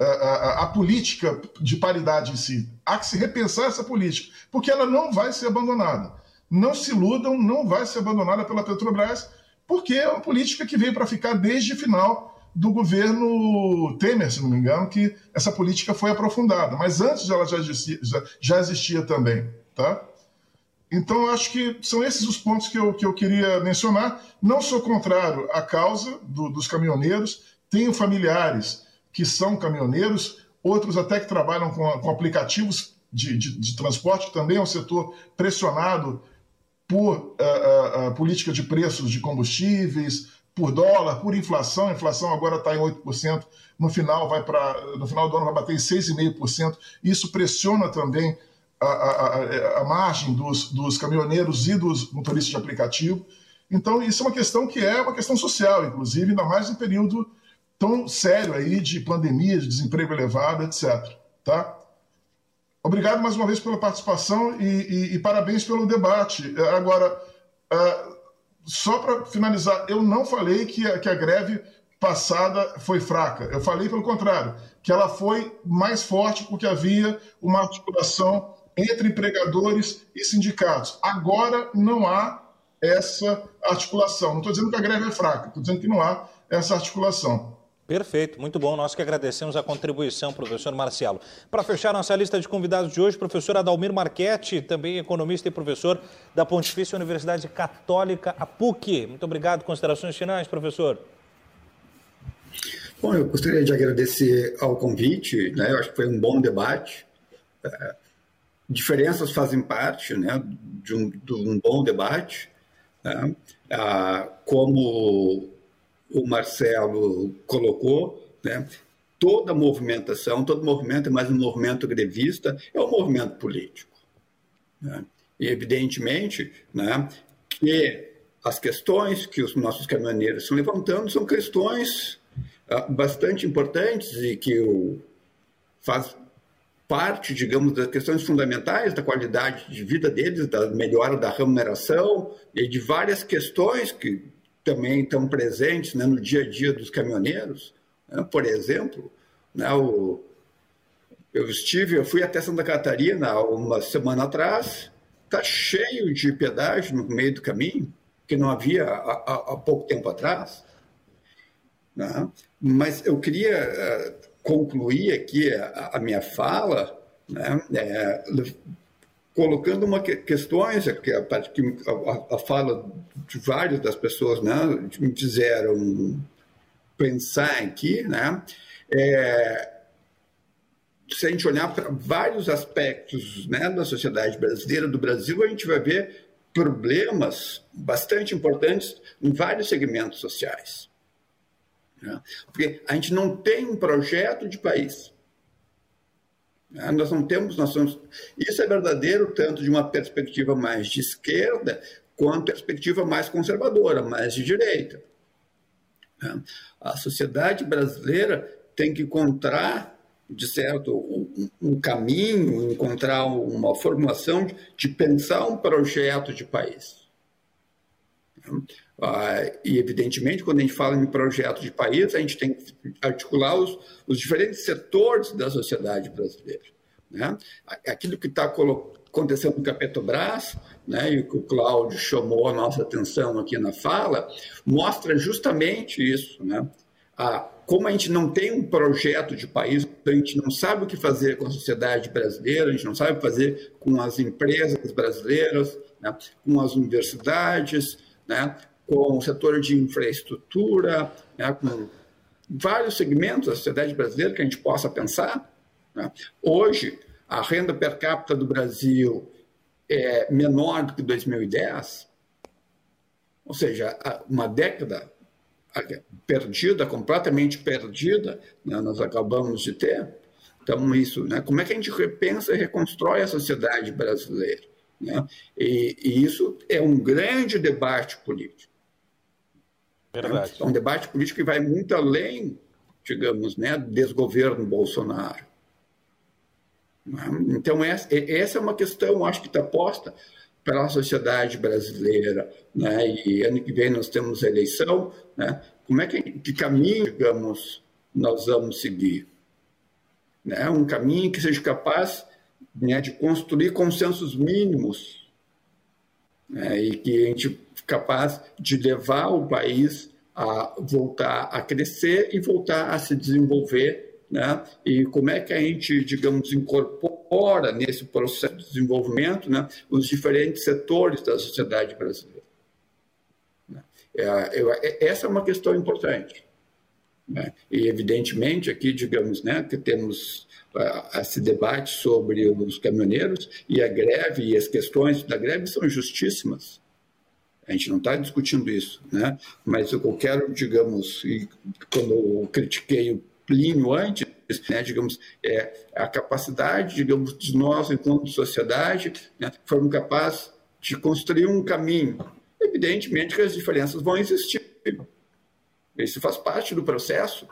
a, a, política de paridade em si. Há que se repensar essa política, porque ela não vai ser abandonada. Não se iludam, não vai ser abandonada pela Petrobras, porque é uma política que veio para ficar desde o final do governo Temer, se não me engano, que essa política foi aprofundada. Mas antes ela já existia, já, já existia também. Tá? Então, acho que são esses os pontos que eu, que eu queria mencionar. Não sou contrário à causa do, dos caminhoneiros, tenho familiares que são caminhoneiros, outros até que trabalham com, com aplicativos de, de, de, transporte, também é um setor pressionado por uh, uh, uh, política de preços de combustíveis, por dólar, por inflação. A inflação agora está em 8%, no final vai para no final do ano vai bater em 6,5%. Isso pressiona também a, a, a, margem dos, dos caminhoneiros e dos motoristas de aplicativo. Então, isso é uma questão que é uma questão social, inclusive, ainda mais em período tão sério aí de pandemia, de desemprego elevado, etc. Tá? Obrigado mais uma vez pela participação e, e, e parabéns pelo debate. Agora, uh, só para finalizar, eu não falei que a, que a greve passada foi fraca. Eu falei, pelo contrário, que ela foi mais forte porque havia uma articulação entre empregadores e sindicatos. Agora não há essa articulação. Não estou dizendo que a greve é fraca, estou dizendo que não há essa articulação. Perfeito, muito bom. Nós que agradecemos a contribuição, professor Marcelo. Para fechar nossa lista de convidados de hoje, professor Adalmir Marchetti, também economista e professor da Pontifícia Universidade Católica, a PUC. Muito obrigado. Considerações finais, professor. Bom, eu gostaria de agradecer ao convite, né? Eu acho que foi um bom debate. É, diferenças fazem parte, né, de um, de um bom debate. Né? Ah, como o Marcelo colocou, né? toda movimentação, todo movimento é mais um movimento grevista, é um movimento político. Né? E, evidentemente, né, que as questões que os nossos caminhoneiros estão levantando são questões uh, bastante importantes e que o, faz parte, digamos, das questões fundamentais da qualidade de vida deles, da melhora da remuneração e de várias questões que também estão presentes né, no dia a dia dos caminhoneiros. Né? Por exemplo, né, o, eu estive, eu fui até Santa Catarina uma semana atrás, está cheio de pedágio no meio do caminho, que não havia há, há pouco tempo atrás. Né? Mas eu queria uh, concluir aqui a, a minha fala né, é, colocando uma questões que a, a, a, fala de várias das pessoas né, me fizeram pensar aqui, né, é, se a gente olhar para vários aspectos né, da sociedade brasileira, do Brasil, a gente vai ver problemas bastante importantes em vários segmentos sociais. Né? Porque a gente não tem um projeto de país. Ah, nós não temos, nós somos, isso é verdadeiro tanto de uma perspectiva mais de esquerda quanto perspectiva mais conservadora, mais de direita. Né? A sociedade brasileira tem que encontrar, de certo, um, um caminho, encontrar uma formulação de, de pensar um projeto de país. Ah, e, evidentemente, quando a gente fala em projeto de país, a gente tem que articular os, os diferentes setores da sociedade brasileira. Né? Aquilo que está acontecendo com a Petrobras, né, e que o Cláudio chamou a nossa atenção aqui na fala, mostra justamente isso. Né? Como a gente não tem um projeto de país, a gente não sabe o que fazer com a sociedade brasileira, a gente não sabe o que fazer com as empresas brasileiras, né? com as universidades, né? com o setor de infraestrutura, né? com vários segmentos da sociedade brasileira que a gente possa pensar. Né? Hoje, a renda per capita do Brasil é menor do que 2010, ou seja, uma década perdida, completamente perdida, né, nós acabamos de ter. Então, isso, né, como é que a gente repensa e reconstrói a sociedade brasileira? Né? E, e isso é um grande debate político. Verdade. É um debate político que vai muito além, digamos, né, do desgoverno Bolsonaro. Né? Então, essa, essa é uma questão, acho que está posta para a sociedade brasileira, né? E ano que vem nós temos eleição, né? Como é que, que caminho, digamos, nós vamos seguir? Né? Um caminho que seja capaz né, de construir consensos mínimos né? e que a gente capaz de levar o país a voltar a crescer e voltar a se desenvolver, né? E como é que a gente, digamos, incorpora nesse processo de desenvolvimento né, os diferentes setores da sociedade brasileira. É, é, essa é uma questão importante. Né? E, evidentemente, aqui, digamos, né, que temos esse debate sobre os caminhoneiros e a greve e as questões da greve são justíssimas. A gente não está discutindo isso, né? mas eu quero, digamos, quando eu critiquei o Plínio antes, né, digamos, é, a capacidade, digamos, de nós, enquanto sociedade, né, formos capazes de construir um caminho. Evidentemente que as diferenças vão existir. Isso faz parte do processo.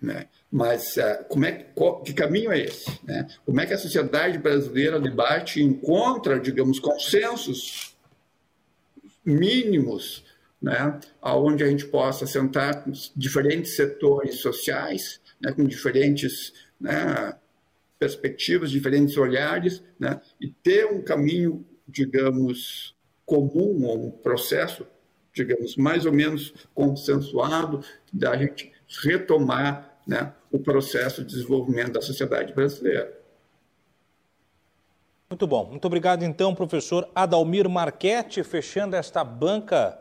Né? Mas uh, como é, qual, que caminho é esse? Né? Como é que a sociedade brasileira debate e encontra, digamos, consensos mínimos né, onde a gente possa sentar diferentes setores sociais né, com diferentes né, perspectivas, diferentes olhares, né, e ter um caminho, digamos, comum, ou um processo, digamos, mais ou menos consensuado, da gente retomar né, o processo de desenvolvimento da sociedade brasileira. Muito bom. Muito obrigado, então, professor Adalmir Marchetti, fechando esta banca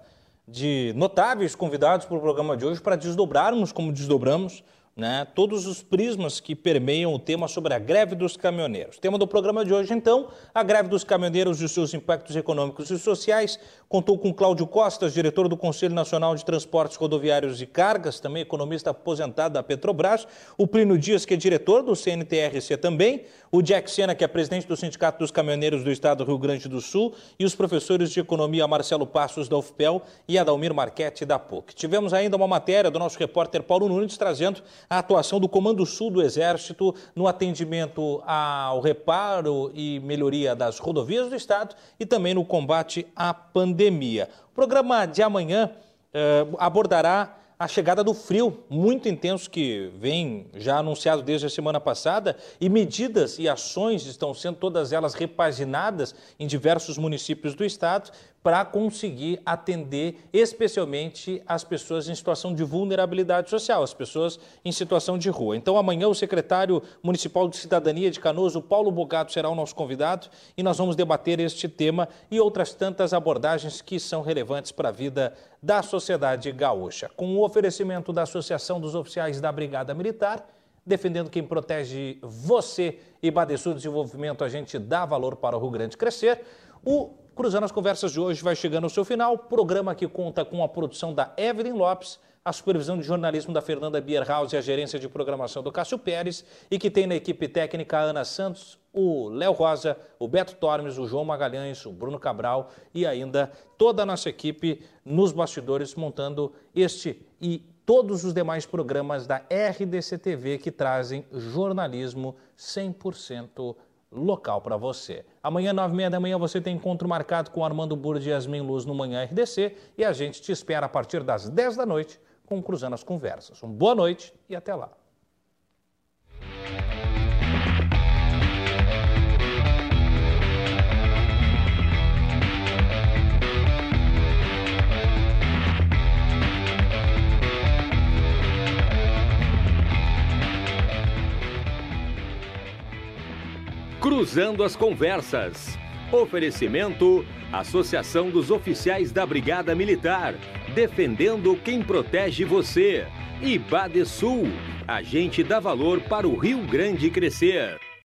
de notáveis convidados para o programa de hoje para desdobrarmos como desdobramos né, todos os prismas que permeiam o tema sobre a greve dos caminhoneiros. Tema do programa de hoje, então, a greve dos caminhoneiros e os seus impactos econômicos e sociais. Contou com Cláudio Costas, diretor do Conselho Nacional de Transportes Rodoviários e Cargas, também economista aposentado da Petrobras, o Plínio Dias, que é diretor do CNTRC também, o Jack Sena, que é presidente do Sindicato dos Caminhoneiros do Estado do Rio Grande do Sul, e os professores de economia Marcelo Passos da UFPEL e Adalmir Marchetti da PUC. Tivemos ainda uma matéria do nosso repórter Paulo Nunes trazendo a atuação do Comando Sul do Exército no atendimento ao reparo e melhoria das rodovias do Estado e também no combate à pandemia. O programa de amanhã eh, abordará a chegada do frio muito intenso que vem já anunciado desde a semana passada e medidas e ações estão sendo todas elas repaginadas em diversos municípios do estado para conseguir atender especialmente as pessoas em situação de vulnerabilidade social, as pessoas em situação de rua. Então, amanhã, o secretário municipal de Cidadania de Canoas, Paulo Bogato, será o nosso convidado e nós vamos debater este tema e outras tantas abordagens que são relevantes para a vida da sociedade gaúcha. Com o oferecimento da Associação dos Oficiais da Brigada Militar, defendendo quem protege você e Badesul Desenvolvimento, a gente dá valor para o Rio Grande crescer. O Cruzando as Conversas de hoje vai chegando ao seu final. Programa que conta com a produção da Evelyn Lopes, a supervisão de jornalismo da Fernanda Bierhaus e a gerência de programação do Cássio Pérez e que tem na equipe técnica a Ana Santos, o Léo Rosa, o Beto Tormes, o João Magalhães, o Bruno Cabral e ainda toda a nossa equipe nos bastidores montando este e todos os demais programas da RDC TV que trazem jornalismo 100% local para você. Amanhã, nove e meia da manhã, você tem encontro marcado com Armando Burdi e Yasmin Luz no Manhã RDC e a gente te espera a partir das 10 da noite com Cruzando as Conversas. Uma boa noite e até lá. Cruzando as Conversas. Oferecimento: Associação dos Oficiais da Brigada Militar. Defendendo quem protege você. E Badesul. A gente dá valor para o Rio Grande crescer.